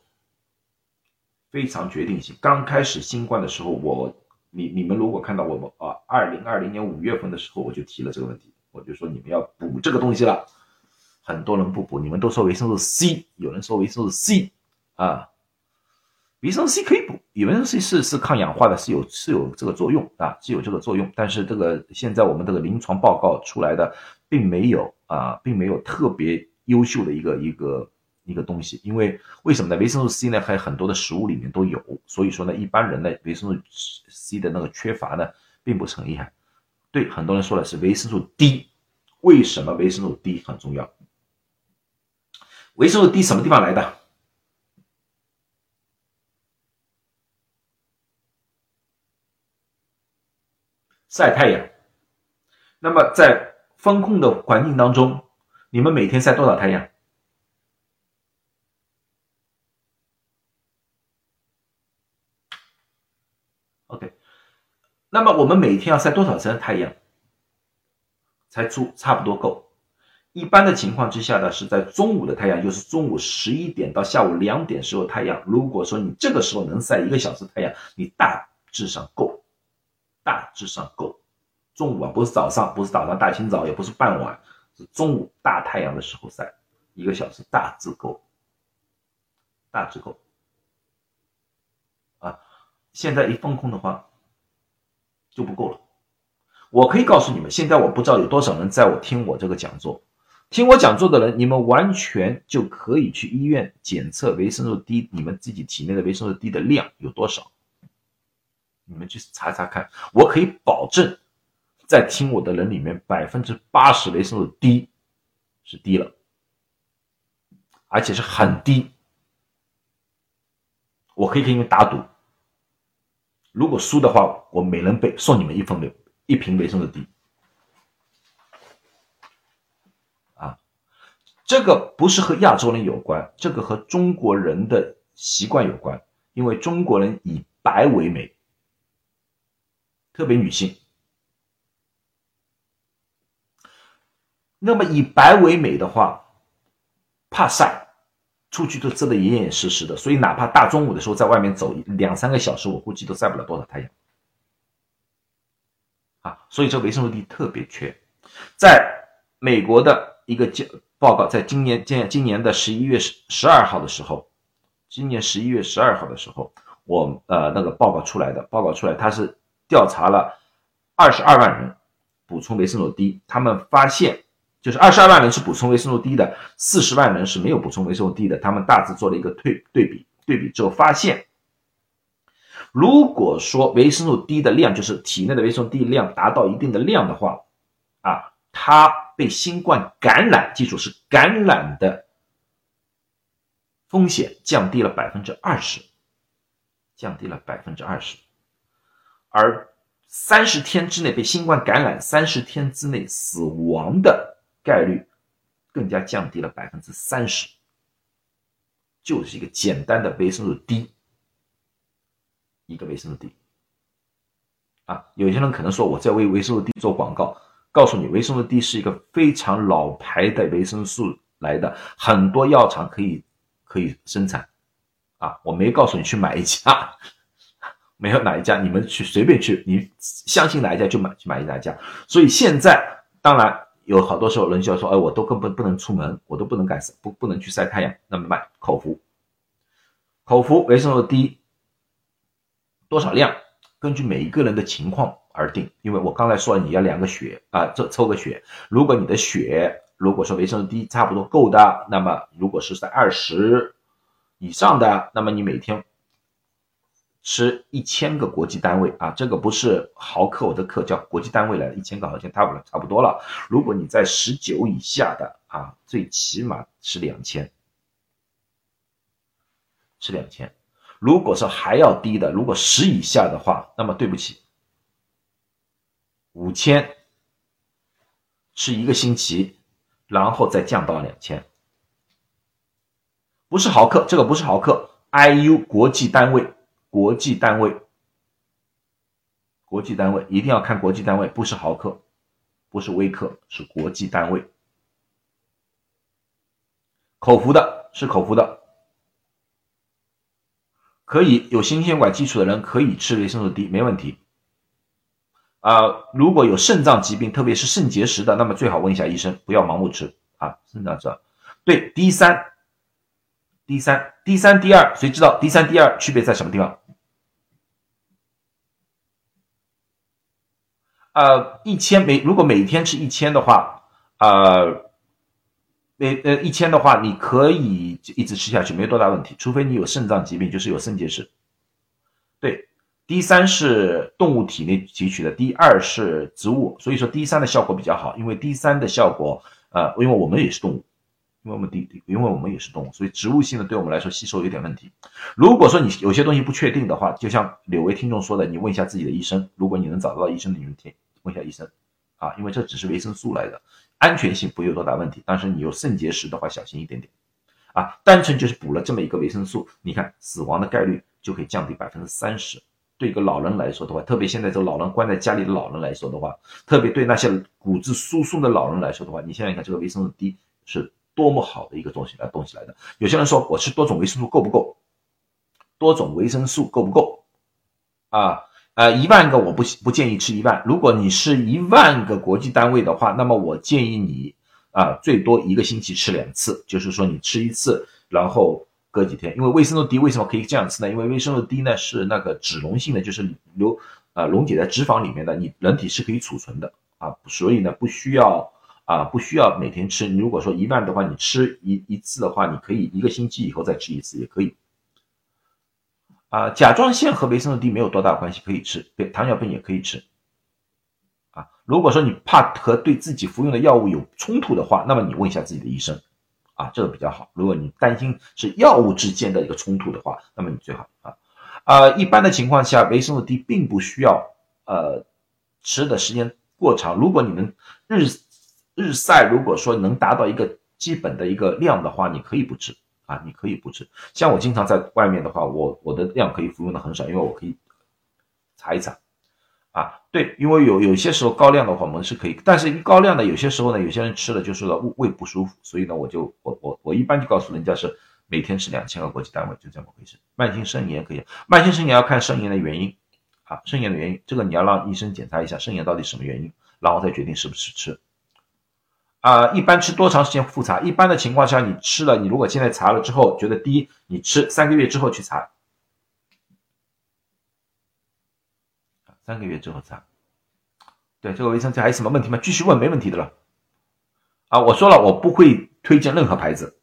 非常决定性。刚开始新冠的时候，我你你们如果看到我们啊，二零二零年五月份的时候，我就提了这个问题，我就说你们要补这个东西了。很多人不补，你们都说维生素 C，有人说维生素 C 啊，维生素 C 可以补，维生素 C 是是抗氧化的，是有是有这个作用啊，是有这个作用。但是这个现在我们这个临床报告出来的，并没有啊，并没有特别优秀的一个一个一个东西。因为为什么呢？维生素 C 呢，还有很多的食物里面都有，所以说呢，一般人的，维生素 C 的那个缺乏呢，并不是很厉害。对很多人说的是维生素 D，为什么维生素 D 很重要？维生素 D 什么地方来的？晒太阳。那么在风控的环境当中，你们每天晒多少太阳？OK。那么我们每天要晒多少层太阳才足差不多够？一般的情况之下呢，是在中午的太阳，就是中午十一点到下午两点时候太阳。如果说你这个时候能晒一个小时太阳，你大致上够，大致上够。中午啊，不是早上，不是早上大清早，也不是傍晚，是中午大太阳的时候晒一个小时，大致够，大致够。啊，现在一封控的话就不够了。我可以告诉你们，现在我不知道有多少人在我听我这个讲座。听我讲座的人，你们完全就可以去医院检测维生素 D，你们自己体内的维生素 D 的量有多少？你们去查查看。我可以保证，在听我的人里面，百分之八十维生素 D 是低了，而且是很低。我可以给你们打赌，如果输的话，我每人备送你们一份的一瓶维生素 D。这个不是和亚洲人有关，这个和中国人的习惯有关。因为中国人以白为美，特别女性。那么以白为美的话，怕晒，出去都遮得严严实实的，所以哪怕大中午的时候在外面走两三个小时，我估计都晒不了多少太阳。啊，所以这维生素 D 特别缺，在美国的一个叫。报告在今年今今年的十一月十十二号的时候，今年十一月十二号的时候，我呃那个报告出来的报告出来，它是调查了二十二万人补充维生素 D，他们发现就是二十二万人是补充维生素 D 的，四十万人是没有补充维生素 D 的，他们大致做了一个对对比，对比之后发现，如果说维生素 D 的量就是体内的维生素 D 量达到一定的量的话，啊，它。被新冠感染，记住是感染的风险降低了百分之二十，降低了百分之二十，而三十天之内被新冠感染，三十天之内死亡的概率更加降低了百分之三十，就是一个简单的维生素 D，一个维生素 D，啊，有些人可能说我在为维生素 D 做广告。告诉你，维生素 D 是一个非常老牌的维生素来的，很多药厂可以可以生产，啊，我没告诉你去买一家，没有哪一家，你们去随便去，你相信哪一家就买去买哪一家。所以现在当然有好多时候人就要说，哎，我都根本不能出门，我都不能干不不能去晒太阳，那么买口服，口服维生素 D 多少量，根据每一个人的情况。而定，因为我刚才说了你要量个血啊，这抽个血。如果你的血如果说维生素 D 差不多够的，那么如果是在二十以上的，那么你每天吃一千个国际单位啊，这个不是毫克，我的克叫国际单位来的，一千个毫克差不多差不多了。如果你在十九以下的啊，最起码吃两千，吃两千。如果是还要低的，如果十以下的话，那么对不起。五千是一个星期，然后再降到两千，不是毫克，这个不是毫克，IU 国际单位，国际单位，国际单位一定要看国际单位，不是毫克，不是微克，是国际单位。口服的是口服的，可以有心血管基础的人可以吃维生素 D，没问题。啊，如果有肾脏疾病，特别是肾结石的，那么最好问一下医生，不要盲目吃啊。肾脏这对 D 三，D 三，D 三 D 二，谁知道 D 三 D 二区别在什么地方？呃，一千每如果每天吃一千的话，呃，每呃一千的话，你可以一直吃下去，没多大问题。除非你有肾脏疾病，就是有肾结石。对，D 三是动物体内提取的，D 二是植物，所以说 D 三的效果比较好，因为 D 三的效果，呃，因为我们也是动物，因为我们 D，因为我们也是动物，所以植物性的对我们来说吸收有点问题。如果说你有些东西不确定的话，就像柳位听众说的，你问一下自己的医生，如果你能找到医生，你们听。问一下医生，啊，因为这只是维生素来的，安全性不有多大问题。但是你有肾结石的话，小心一点点，啊，单纯就是补了这么一个维生素，你看死亡的概率就可以降低百分之三十。对一个老人来说的话，特别现在这个老人关在家里的老人来说的话，特别对那些骨质疏松的老人来说的话，你想想看，这个维生素 D 是多么好的一个东西来东西来的。有些人说我吃多种维生素够不够？多种维生素够不够？啊？呃，一万个我不不建议吃一万。如果你是一万个国际单位的话，那么我建议你啊，最多一个星期吃两次，就是说你吃一次，然后隔几天。因为维生素 D 为什么可以这样吃呢？因为维生素 D 呢是那个脂溶性的，就是溶啊溶解在脂肪里面的，你人体是可以储存的啊，所以呢不需要啊不需要每天吃。你如果说一万的话，你吃一一次的话，你可以一个星期以后再吃一次也可以。啊，甲状腺和维生素 D 没有多大关系，可以吃。对，糖尿病也可以吃。啊，如果说你怕和对自己服用的药物有冲突的话，那么你问一下自己的医生。啊，这个比较好。如果你担心是药物之间的一个冲突的话，那么你最好啊。啊，一般的情况下，维生素 D 并不需要呃吃的时间过长。如果你们日日晒，如果说能达到一个基本的一个量的话，你可以不吃。啊，你可以不吃。像我经常在外面的话，我我的量可以服用的很少，因为我可以查一查。啊，对，因为有有些时候高量的话，我们是可以，但是一高量的有些时候呢，有些人吃了就是胃胃不舒服，所以呢，我就我我我一般就告诉人家是每天吃两千个国际单位，就这么回事。慢性肾炎可以，慢性肾炎要看肾炎的原因，啊，肾炎的原因，这个你要让医生检查一下肾炎到底什么原因，然后再决定是不是吃。啊，一般吃多长时间复查？一般的情况下，你吃了，你如果现在查了之后觉得低，你吃三个月之后去查。三个月之后查。对这个维生素还有什么问题吗？继续问，没问题的了。啊，我说了，我不会推荐任何牌子，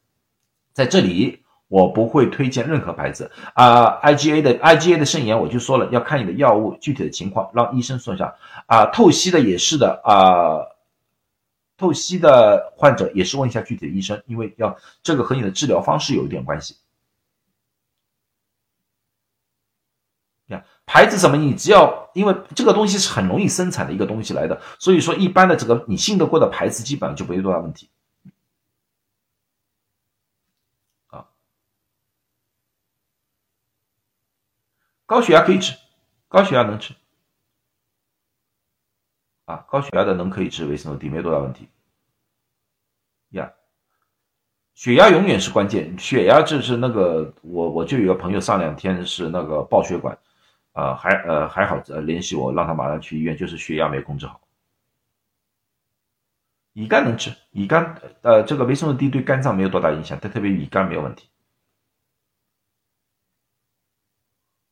在这里我不会推荐任何牌子。啊，IgA 的 IgA 的肾炎我就说了，要看你的药物具体的情况，让医生说一下。啊，透析的也是的啊。透析的患者也是问一下具体的医生，因为要这个和你的治疗方式有一点关系。呀，牌子什么？你只要因为这个东西是很容易生产的一个东西来的，所以说一般的这个你信得过的牌子基本上就没有多大问题。啊，高血压可以吃，高血压能吃。啊，高血压的能可以吃维生素 D，没多大问题。呀，血压永远是关键，血压就是那个我我就有个朋友上两天是那个爆血管，啊还呃还好呃联系我让他马上去医院，就是血压没控制好。乙肝能吃，乙肝呃这个维生素 D 对肝脏没有多大影响，它特别乙肝没有问题。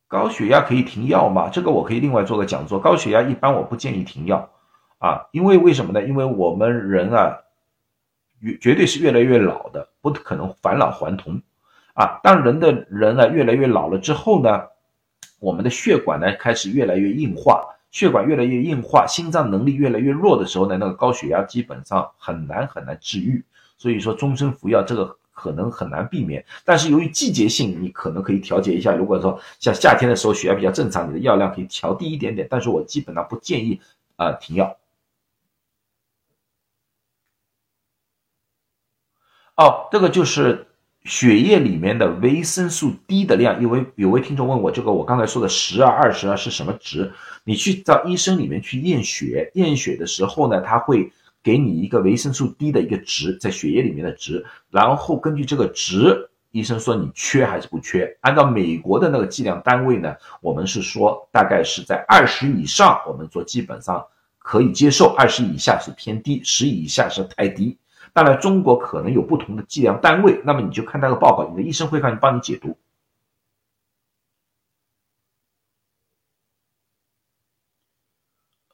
高血压可以停药吗？这个我可以另外做个讲座。高血压一般我不建议停药。啊，因为为什么呢？因为我们人啊，越绝对是越来越老的，不可能返老还童。啊，当人的人啊越来越老了之后呢，我们的血管呢开始越来越硬化，血管越来越硬化，心脏能力越来越弱的时候呢，那个高血压基本上很难很难治愈。所以说，终身服药这个可能很难避免。但是由于季节性，你可能可以调节一下。如果说像夏天的时候血压比较正常，你的药量可以调低一点点。但是我基本上不建议啊停药。哦，这个就是血液里面的维生素 D 的量，因为有位听众问我这个，我刚才说的十啊、二十啊是什么值？你去到医生里面去验血，验血的时候呢，他会给你一个维生素 D 的一个值，在血液里面的值，然后根据这个值，医生说你缺还是不缺？按照美国的那个计量单位呢，我们是说大概是在二十以上，我们说基本上可以接受；二十以下是偏低，十以下是太低。当然，中国可能有不同的计量单位，那么你就看那个报告，你的医生会帮你帮你解读。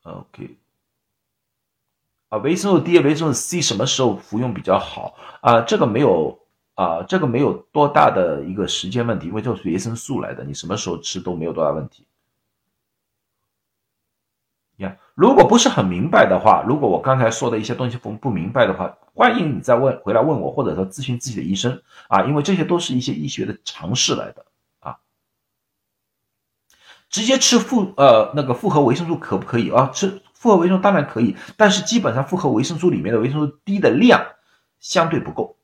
OK，啊，维生素 D、维生素 C 什么时候服用比较好啊？这个没有啊，这个没有多大的一个时间问题，因为这是维生素来的，你什么时候吃都没有多大问题。呀，如果不是很明白的话，如果我刚才说的一些东西不不明白的话，欢迎你再问回来问我，或者说咨询自己的医生啊，因为这些都是一些医学的常识来的啊。直接吃复呃那个复合维生素可不可以啊？吃复合维生素当然可以，但是基本上复合维生素里面的维生素 D 的量相对不够，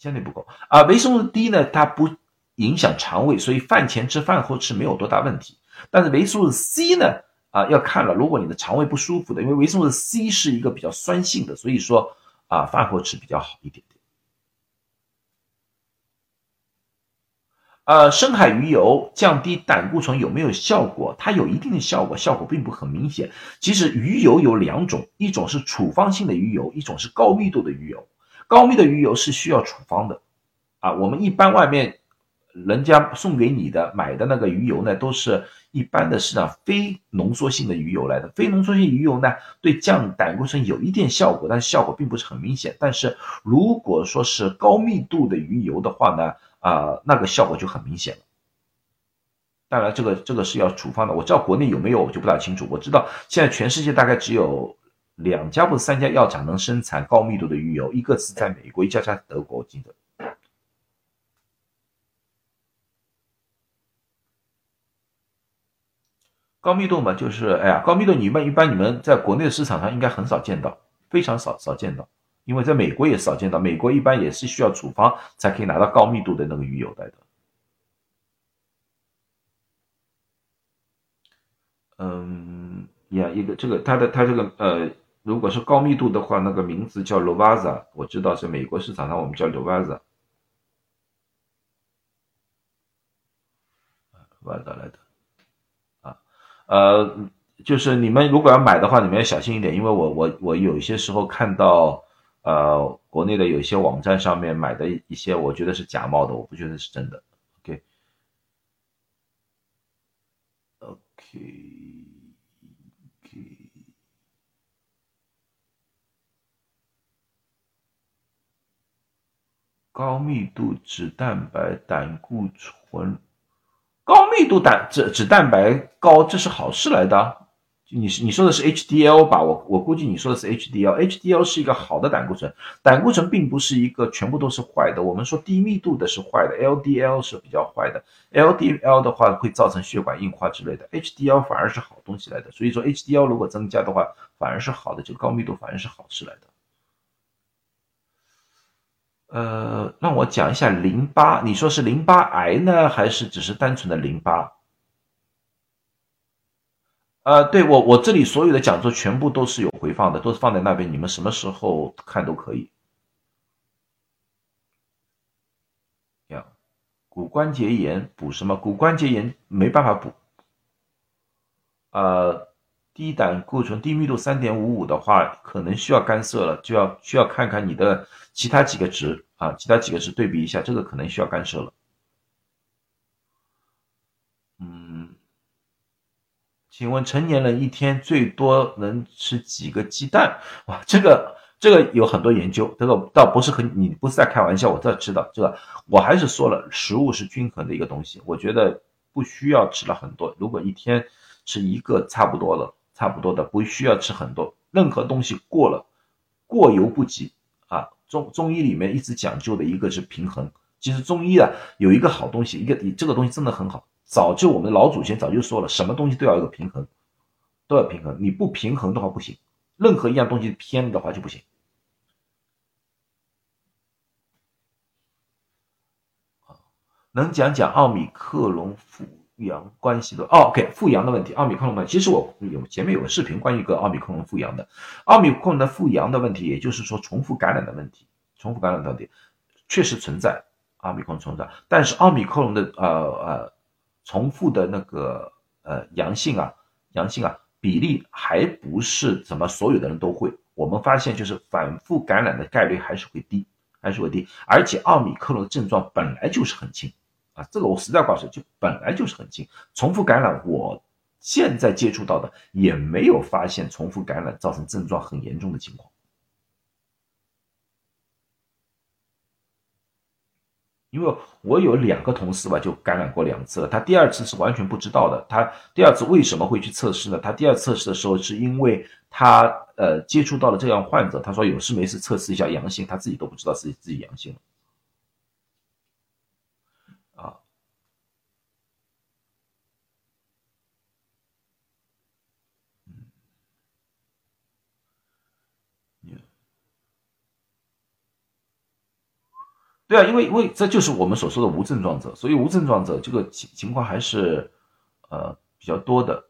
相对不够啊。维生素 D 呢，它不影响肠胃，所以饭前吃饭后吃没有多大问题。但是维生素 C 呢？啊，要看了。如果你的肠胃不舒服的，因为维生素 C 是一个比较酸性的，所以说啊，饭后吃比较好一点点。呃，深海鱼油降低胆固醇有没有效果？它有一定的效果，效果并不很明显。其实鱼油有两种，一种是处方性的鱼油，一种是高密度的鱼油。高密的鱼油是需要处方的，啊，我们一般外面。人家送给你的买的那个鱼油呢，都是一般的市场非浓缩性的鱼油来的。非浓缩性鱼油呢，对降胆固醇有一点效果，但是效果并不是很明显。但是如果说是高密度的鱼油的话呢，啊，那个效果就很明显了。当然，这个这个是要处方的。我知道国内有没有，我就不大清楚。我知道现在全世界大概只有两家或者三家药厂能生产高密度的鱼油，一个是在美国，一家在德国，我记得。高密度嘛，就是哎呀，高密度你们一般你们在国内的市场上应该很少见到，非常少少见到，因为在美国也少见到，美国一般也是需要处方才可以拿到高密度的那个鱼油来的。嗯，呀，一个这个它的它这个呃，如果是高密度的话，那个名字叫 Lovaza，我知道是美国市场上我们叫 Lovaza，啊，Lovaza 来的。呃，就是你们如果要买的话，你们要小心一点，因为我我我有些时候看到，呃，国内的有些网站上面买的一些，我觉得是假冒的，我不觉得是真的。OK，OK，高密度脂蛋白胆固醇。高密度胆脂脂蛋白高，这是好事来的。你你说的是 HDL 吧？我我估计你说的是 HDL。HDL 是一个好的胆固醇，胆固醇并不是一个全部都是坏的。我们说低密度的是坏的，LDL 是比较坏的。LDL 的话会造成血管硬化之类的，HDL 反而是好东西来的。所以说 HDL 如果增加的话，反而是好的，就高密度反而是好事来的。呃，让我讲一下淋巴。你说是淋巴癌呢，还是只是单纯的淋巴？呃，对我，我这里所有的讲座全部都是有回放的，都是放在那边，你们什么时候看都可以。呀，骨关节炎补什么？骨关节炎没办法补。呃。低胆固醇、低密度三点五五的话，可能需要干涉了，就要需要看看你的其他几个值啊，其他几个值对比一下，这个可能需要干涉了。嗯，请问成年人一天最多能吃几个鸡蛋？哇，这个这个有很多研究，这个倒不是和你不是在开玩笑，我这知道这个，我还是说了，食物是均衡的一个东西，我觉得不需要吃了很多，如果一天吃一个差不多了。差不多的，不需要吃很多。任何东西过了，过犹不及啊。中中医里面一直讲究的一个是平衡。其实中医啊有一个好东西，一个你这个东西真的很好。早就我们老祖先早就说了，什么东西都要有个平衡，都要平衡。你不平衡的话不行，任何一样东西偏的话就不行。能讲讲奥米克隆复阳关系的？哦，OK，复阳的问题，奥米克隆的，其实我有前面有个视频关于一个奥米克隆复阳的，奥米克隆的复阳的问题，也就是说重复感染的问题，重复感染到底确实存在，奥米克隆存在，但是奥米克隆的呃呃重复的那个呃阳性啊，阳性啊比例还不是怎么所有的人都会，我们发现就是反复感染的概率还是会低，还是会低，而且奥米克隆的症状本来就是很轻。啊，这个我实在告诉就本来就是很轻，重复感染，我现在接触到的也没有发现重复感染造成症状很严重的情况。因为我有两个同事吧，就感染过两次了，他第二次是完全不知道的。他第二次为什么会去测试呢？他第二次测试的时候，是因为他呃接触到了这样患者，他说有事没事测试一下阳性，他自己都不知道自己自己阳性了。对啊，因为因为这就是我们所说的无症状者，所以无症状者这个情情况还是呃比较多的。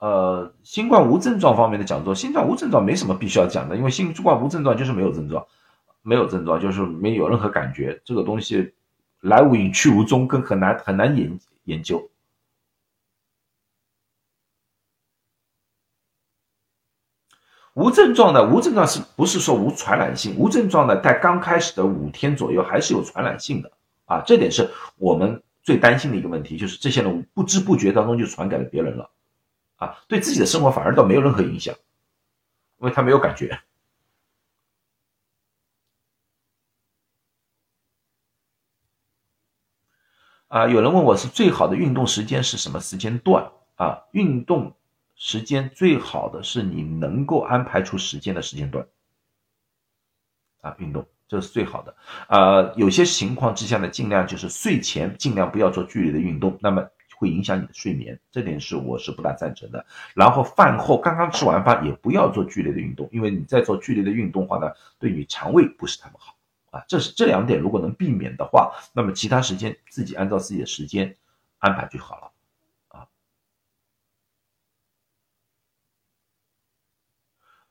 呃，新冠无症状方面的讲座，新冠无症状没什么必须要讲的，因为新冠无症状就是没有症状，没有症状就是没有任何感觉，这个东西来无影去无踪，更很难很难研研究。无症状的无症状是不是说无传染性？无症状的在刚开始的五天左右还是有传染性的啊，这点是我们最担心的一个问题，就是这些人不知不觉当中就传给了别人了，啊，对自己的生活反而倒没有任何影响，因为他没有感觉。啊，有人问我是最好的运动时间是什么时间段啊？运动。时间最好的是你能够安排出时间的时间段，啊，运动这是最好的。呃，有些情况之下呢，尽量就是睡前尽量不要做剧烈的运动，那么会影响你的睡眠，这点是我是不大赞成的。然后饭后刚刚吃完饭也不要做剧烈的运动，因为你在做剧烈的运动话呢，对你肠胃不是太好啊。这是这两点如果能避免的话，那么其他时间自己按照自己的时间安排就好了。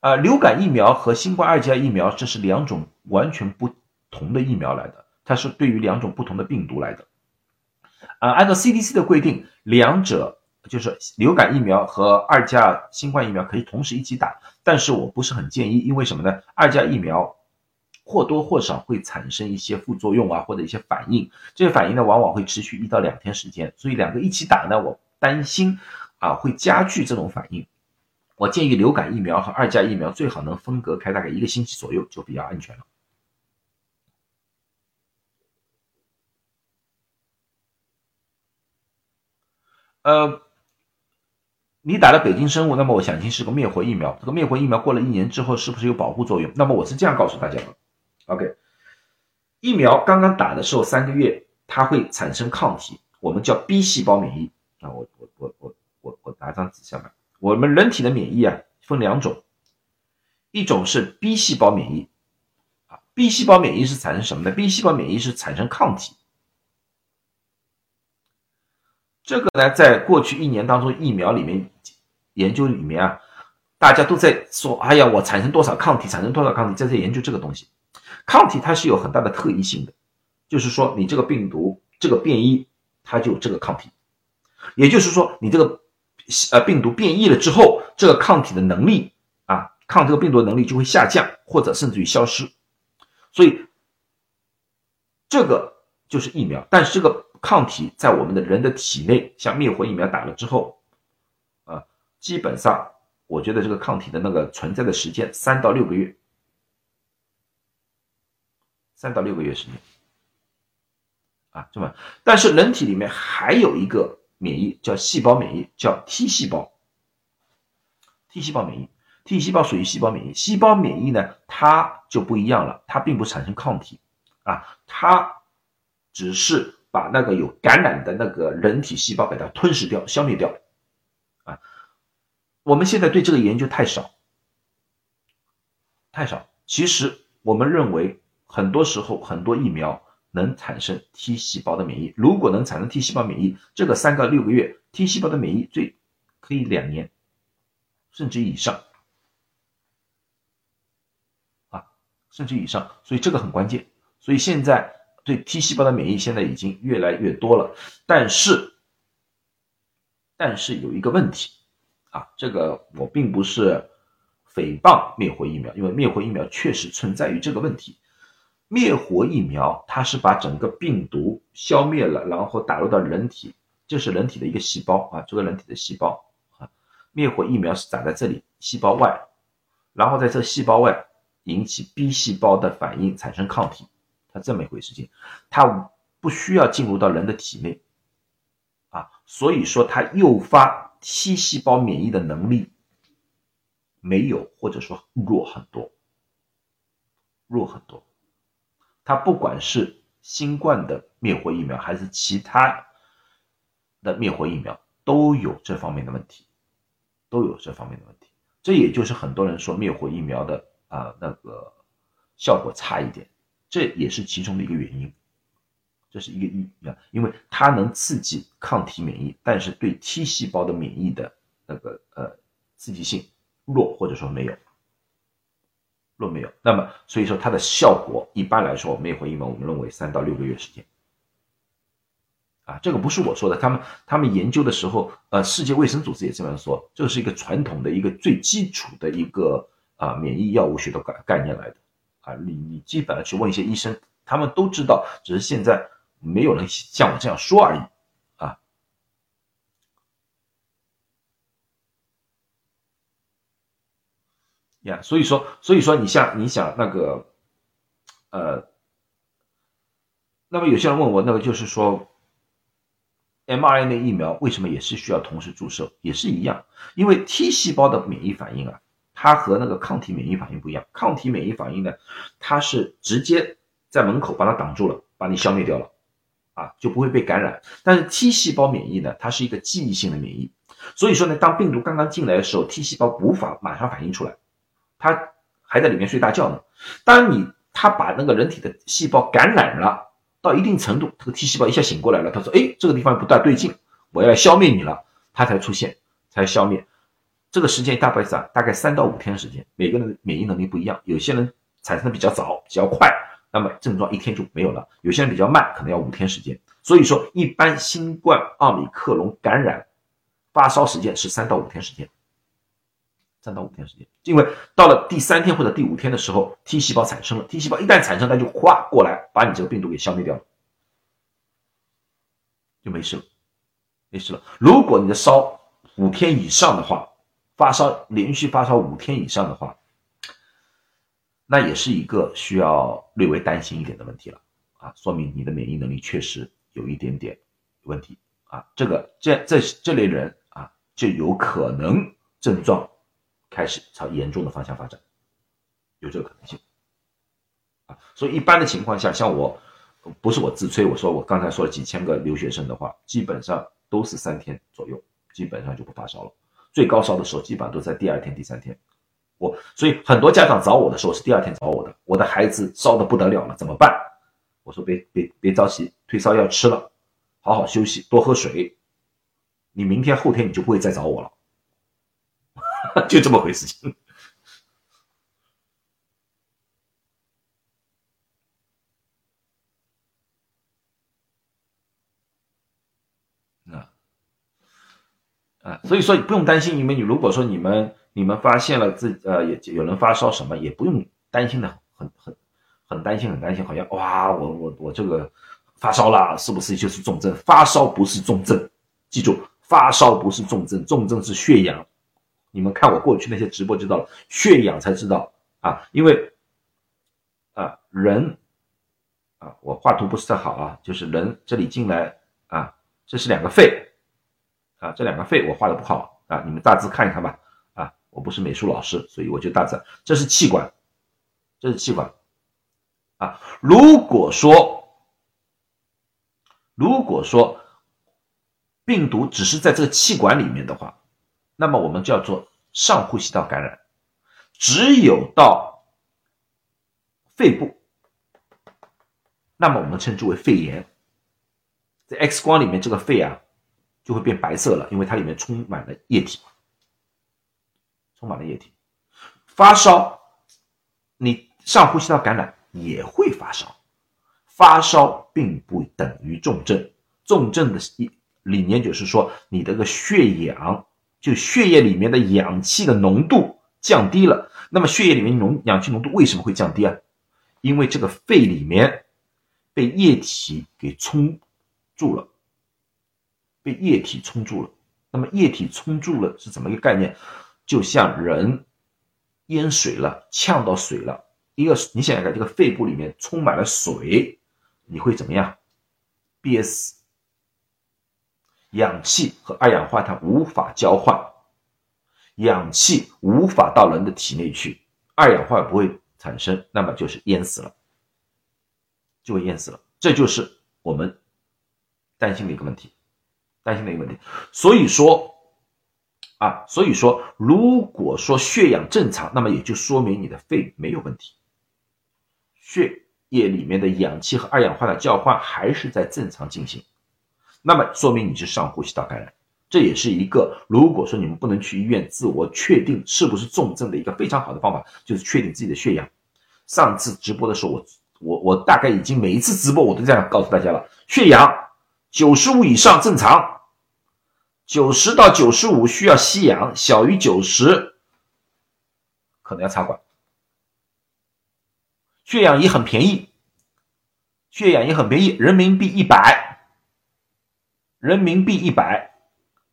呃，流感疫苗和新冠二价疫苗，这是两种完全不同的疫苗来的，它是对于两种不同的病毒来的。啊，按照 CDC 的规定，两者就是流感疫苗和二价新冠疫苗可以同时一起打，但是我不是很建议，因为什么呢？二价疫苗或多或少会产生一些副作用啊，或者一些反应，这些反应呢往往会持续一到两天时间，所以两个一起打呢，我担心啊会加剧这种反应。我建议流感疫苗和二价疫苗最好能分隔开大概一个星期左右，就比较安全了。呃，你打了北京生物，那么我想听是个灭活疫苗。这个灭活疫苗过了一年之后，是不是有保护作用？那么我是这样告诉大家的：OK，疫苗刚刚打的时候三个月，它会产生抗体，我们叫 B 细胞免疫。啊，我我我我我我拿张纸下来。我们人体的免疫啊，分两种，一种是 B 细胞免疫，啊，B 细胞免疫是产生什么呢？B 细胞免疫是产生抗体。这个呢，在过去一年当中，疫苗里面研究里面啊，大家都在说，哎呀，我产生多少抗体，产生多少抗体，在在研究这个东西。抗体它是有很大的特异性的，就是说你这个病毒这个变异，它就有这个抗体，也就是说你这个。呃，病毒变异了之后，这个抗体的能力啊，抗这个病毒的能力就会下降，或者甚至于消失。所以，这个就是疫苗。但是这个抗体在我们的人的体内，像灭活疫苗打了之后，啊，基本上我觉得这个抗体的那个存在的时间三到六个月，三到六个月时间，啊，这么，但是人体里面还有一个。免疫叫细胞免疫，叫 T 细胞。T 细胞免疫，T 细胞属于细胞免疫。细胞免疫呢，它就不一样了，它并不产生抗体啊，它只是把那个有感染的那个人体细胞给它吞噬掉、消灭掉啊。我们现在对这个研究太少，太少。其实我们认为，很多时候很多疫苗能产生 T 细胞的免疫。如果能产生 T 细胞免疫，这个三个六个月 T 细胞的免疫最可以两年，甚至以上，啊，甚至以上。所以这个很关键。所以现在对 T 细胞的免疫现在已经越来越多了，但是，但是有一个问题，啊，这个我并不是诽谤灭活疫苗，因为灭活疫苗确实存在于这个问题。灭活疫苗，它是把整个病毒消灭了，然后打入到人体，这是人体的一个细胞啊，这个人体的细胞啊。灭活疫苗是打在这里细胞外，然后在这细胞外引起 B 细胞的反应，产生抗体，它这么一回事情，它不需要进入到人的体内啊，所以说它诱发 T 细胞免疫的能力没有，或者说弱很多，弱很多。它不管是新冠的灭活疫苗，还是其他的灭活疫苗，都有这方面的问题，都有这方面的问题。这也就是很多人说灭活疫苗的啊那个效果差一点，这也是其中的一个原因。这是一个疫苗，因为它能刺激抗体免疫，但是对 T 细胞的免疫的那个呃刺激性弱，或者说没有。若没有，那么所以说它的效果一般来说，灭活疫苗我们认为三到六个月时间，啊，这个不是我说的，他们他们研究的时候，呃，世界卫生组织也这么说，这是一个传统的一个最基础的一个啊免疫药物学的概概念来的，啊，你你基本上去问一些医生，他们都知道，只是现在没有人像我这样说而已。呀，所以说，所以说，你像你想那个，呃，那么有些人问我，那个就是说，mRNA 疫苗为什么也是需要同时注射，也是一样，因为 T 细胞的免疫反应啊，它和那个抗体免疫反应不一样，抗体免疫反应呢，它是直接在门口把它挡住了，把你消灭掉了，啊，就不会被感染。但是 T 细胞免疫呢，它是一个记忆性的免疫，所以说呢，当病毒刚刚进来的时候，T 细胞无法马上反应出来。他还在里面睡大觉呢。当你他把那个人体的细胞感染了到一定程度，这个 T 细胞一下醒过来了，他说：“哎，这个地方不大对劲，我要消灭你了。”他才出现，才消灭。这个时间大概是大概三到五天时间。每个人的免疫能力不一样，有些人产生的比较早，比较快，那么症状一天就没有了；有些人比较慢，可能要五天时间。所以说，一般新冠奥密克戎感染发烧时间是三到五天时间。三到五天时间，因为到了第三天或者第五天的时候，T 细胞产生了。T 细胞一旦产生，它就哗过来把你这个病毒给消灭掉了，就没事了，没事了。如果你的烧五天以上的话，发烧连续发烧五天以上的话，那也是一个需要略微担心一点的问题了啊，说明你的免疫能力确实有一点点问题啊。这个这这这类人啊，就有可能症状。开始朝严重的方向发展，有这个可能性啊，所以一般的情况下，像我，不是我自吹，我说我刚才说了几千个留学生的话，基本上都是三天左右，基本上就不发烧了。最高烧的时候，基本上都在第二天、第三天。我所以很多家长找我的时候是第二天找我的，我的孩子烧的不得了了，怎么办？我说别别别着急，退烧药吃了，好好休息，多喝水，你明天后天你就不会再找我了。<laughs> 就这么回事情，啊啊，所以说不用担心，因为你如果说你们你们发现了自呃有有人发烧什么，也不用担心的，很很很担心很担心，好像哇我我我这个发烧了，是不是就是重症？发烧不是重症，记住，发烧不是重症，重症是血氧。你们看我过去那些直播知道了，血氧才知道啊，因为啊人啊，我画图不是太好啊，就是人这里进来啊，这是两个肺啊，这两个肺我画的不好啊，你们大致看一看吧啊，我不是美术老师，所以我就大致，这是气管，这是气管啊，如果说如果说病毒只是在这个气管里面的话。那么我们叫做上呼吸道感染，只有到肺部那么我们称之为肺炎。在 X 光里面，这个肺啊就会变白色了，因为它里面充满了液体，充满了液体。发烧，你上呼吸道感染也会发烧，发烧并不等于重症。重症的理理念就是说，你的个血氧，就血液里面的氧气的浓度降低了。那么血液里面浓氧气浓度为什么会降低啊？因为这个肺里面被液体给充。住了，被液体冲住了。那么液体冲住了是怎么一个概念？就像人淹水了，呛到水了。一个你想想看，这个肺部里面充满了水，你会怎么样？憋死。氧气和二氧化碳无法交换，氧气无法到人的体内去，二氧化碳不会产生，那么就是淹死了，就会淹死了。这就是我们。担心的一个问题，担心的一个问题，所以说啊，所以说，如果说血氧正常，那么也就说明你的肺没有问题，血液里面的氧气和二氧化碳交换还是在正常进行，那么说明你是上呼吸道感染，这也是一个如果说你们不能去医院自我确定是不是重症的一个非常好的方法，就是确定自己的血氧。上次直播的时候，我我我大概已经每一次直播我都这样告诉大家了，血氧。九十五以上正常，九十到九十五需要吸氧，小于九十可能要插管。血氧仪很便宜，血氧仪很便宜，人民币一百，人民币一百，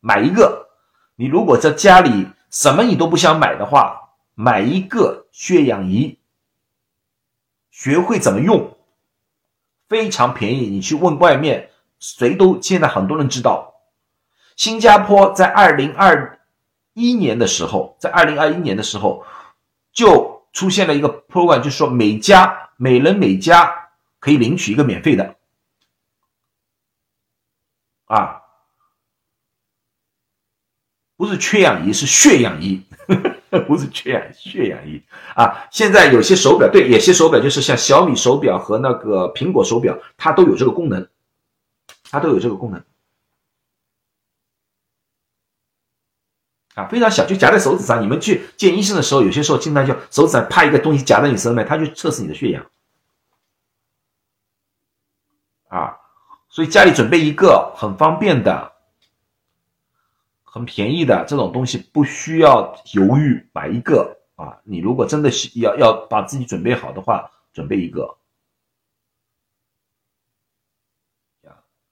买一个。你如果在家里什么你都不想买的话，买一个血氧仪，学会怎么用，非常便宜。你去问外面。谁都现在很多人知道，新加坡在二零二一年的时候，在二零二一年的时候，就出现了一个 program，就是说每家每人每家可以领取一个免费的，啊，不是缺氧仪，是血氧仪，<laughs> 不是缺氧血氧仪啊。现在有些手表，对，有些手表就是像小米手表和那个苹果手表，它都有这个功能。它都有这个功能啊，非常小，就夹在手指上。你们去见医生的时候，有些时候经常就手指上啪一个东西夹在你身上，他就测试你的血氧啊。所以家里准备一个很方便的、很便宜的这种东西，不需要犹豫买一个啊。你如果真的是要要把自己准备好的话，准备一个。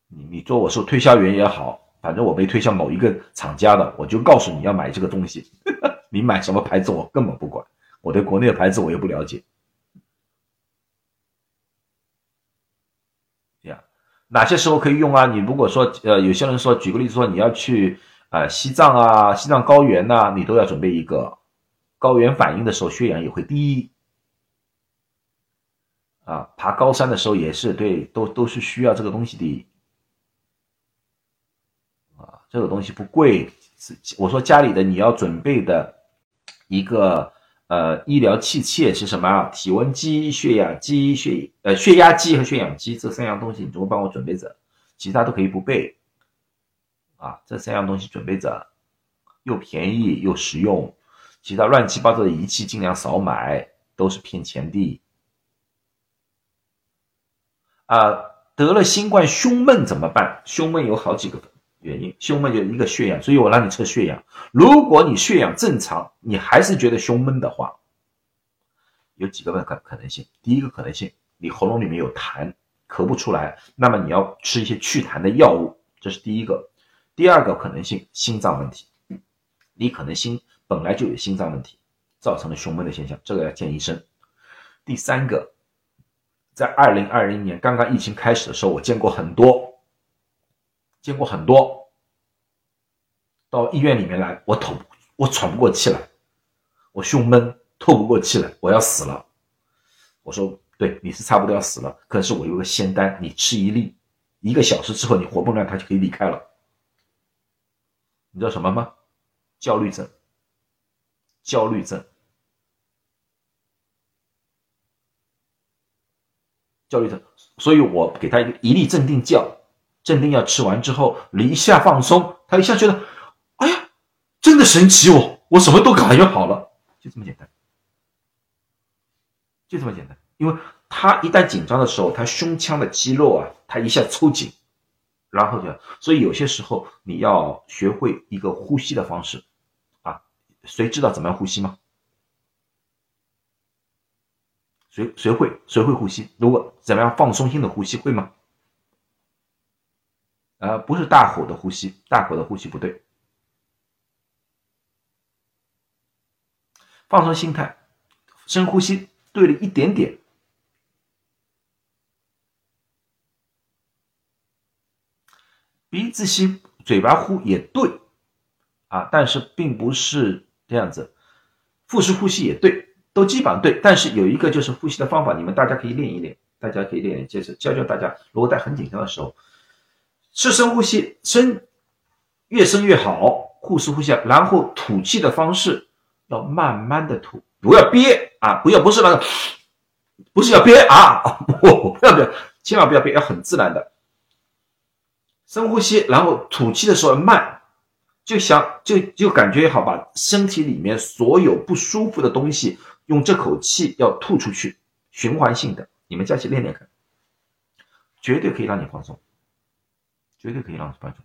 你你做我是推销员也好，反正我没推销某一个厂家的，我就告诉你要买这个东西。<laughs> 你买什么牌子我根本不管，我对国内的牌子我也不了解。这样，哪些时候可以用啊？你如果说呃，有些人说，举个例子说，你要去啊西藏啊，西藏高原呐，你都要准备一个。高原反应的时候，血氧也会低。啊，爬高山的时候也是对，都都是需要这个东西的。啊这个东西不贵，我说家里的你要准备的一个呃医疗器械是什么啊？体温计、血氧机、血呃血压计和血氧机这三样东西，你总会帮我准备着，其他都可以不备啊。这三样东西准备着，又便宜又实用，其他乱七八糟的仪器尽量少买，都是骗钱的。啊，得了新冠胸闷怎么办？胸闷有好几个。原因胸闷就一个血氧，所以我让你测血氧。如果你血氧正常，你还是觉得胸闷的话，有几个可可能性。第一个可能性，你喉咙里面有痰，咳不出来，那么你要吃一些祛痰的药物，这是第一个。第二个可能性，心脏问题，你可能心本来就有心脏问题，造成了胸闷的现象，这个要见医生。第三个，在二零二零年刚刚疫情开始的时候，我见过很多。见过很多，到医院里面来，我透，我喘不过气来，我胸闷，透不过气来，我要死了。我说，对，你是差不多要死了，可是我有个仙丹，你吃一粒，一个小时之后你活蹦乱跳就可以离开了。你知道什么吗？焦虑症。焦虑症。焦虑症，所以我给他一个一粒镇定剂，镇定药吃完之后，你一下放松，他一下觉得，哎呀，真的神奇哦，我什么都感觉好了，就这么简单，就这么简单，因为他一旦紧张的时候，他胸腔的肌肉啊，他一下抽紧，然后就，所以有些时候你要学会一个呼吸的方式，啊，谁知道怎么样呼吸吗？谁谁会谁会呼吸？如果怎么样放松性的呼吸会吗？呃，不是大口的呼吸，大口的呼吸不对。放松心态，深呼吸对了一点点，鼻子吸，嘴巴呼也对，啊，但是并不是这样子，腹式呼吸也对。都基本上对，但是有一个就是呼吸的方法，你们大家可以练一练，大家可以练，接着教教大家。如果在很紧张的时候，是深呼吸，深越深越好，腹式呼吸，然后吐气的方式要慢慢的吐，不要憋啊，不要不是那个，不是要憋啊，<laughs> 不要憋，千万不要憋，要很自然的深呼吸，然后吐气的时候慢。就想就就感觉也好，把身体里面所有不舒服的东西用这口气要吐出去，循环性的，你们加起练练看，绝对可以让你放松，绝对可以让你放松。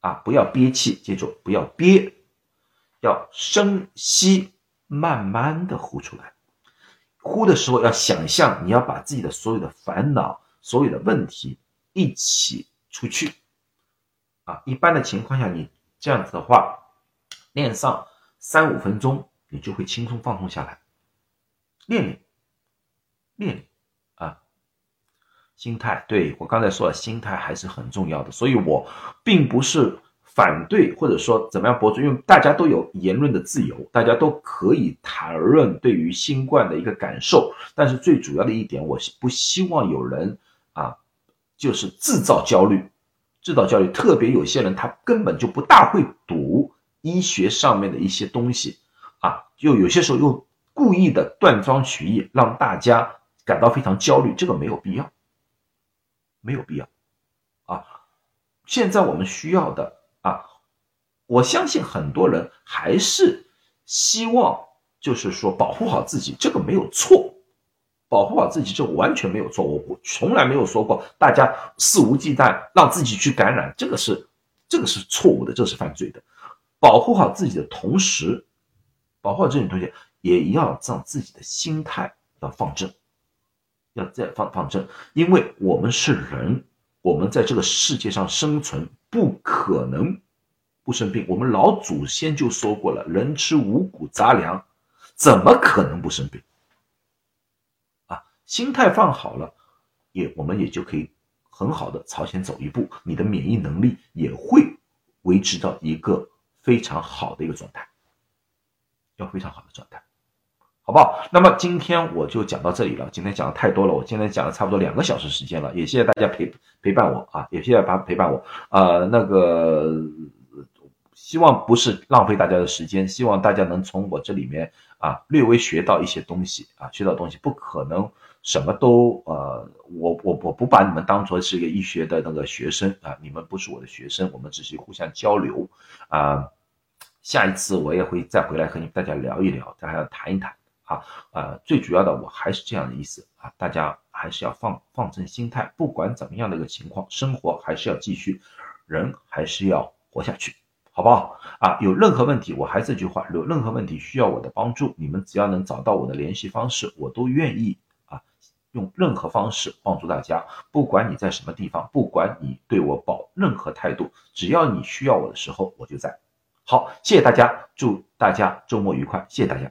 啊，不要憋气，记住不要憋，要深吸，慢慢的呼出来。呼的时候要想象你要把自己的所有的烦恼、所有的问题一起出去。啊，一般的情况下，你这样子的话，练上三五分钟，你就会轻松放松下来。练练，练练，心态，对我刚才说了，心态还是很重要的。所以我并不是反对或者说怎么样博主，因为大家都有言论的自由，大家都可以谈论对于新冠的一个感受。但是最主要的一点，我是不希望有人啊，就是制造焦虑。制造焦虑，特别有些人他根本就不大会读医学上面的一些东西啊，就有些时候又故意的断章取义，让大家感到非常焦虑，这个没有必要，没有必要啊。现在我们需要的啊，我相信很多人还是希望就是说保护好自己，这个没有错。保护好自己，这完全没有错。我我从来没有说过大家肆无忌惮让自己去感染，这个是这个是错误的，这是犯罪的。保护好自己的同时，保护好自己同学，也要让自己的心态要放正，要再放放正。因为我们是人，我们在这个世界上生存，不可能不生病。我们老祖先就说过了：“人吃五谷杂粮，怎么可能不生病？”啊心态放好了，也我们也就可以很好的朝前走一步，你的免疫能力也会维持到一个非常好的一个状态，要非常好的状态，好不好？那么今天我就讲到这里了，今天讲的太多了，我今天讲了差不多两个小时时间了，也谢谢大家陪陪伴我啊，也谢谢大家陪伴我，呃，那个希望不是浪费大家的时间，希望大家能从我这里面啊略微学到一些东西啊，学到东西不可能。什么都呃，我我我不把你们当做是一个医学的那个学生啊，你们不是我的学生，我们只是互相交流啊。下一次我也会再回来和你们大家聊一聊，大家谈一谈啊。呃，最主要的我还是这样的意思啊，大家还是要放放正心态，不管怎么样的一个情况，生活还是要继续，人还是要活下去，好不好啊？有任何问题，我还是这句话，有任何问题需要我的帮助，你们只要能找到我的联系方式，我都愿意啊。用任何方式帮助大家，不管你在什么地方，不管你对我保任何态度，只要你需要我的时候，我就在。好，谢谢大家，祝大家周末愉快，谢谢大家。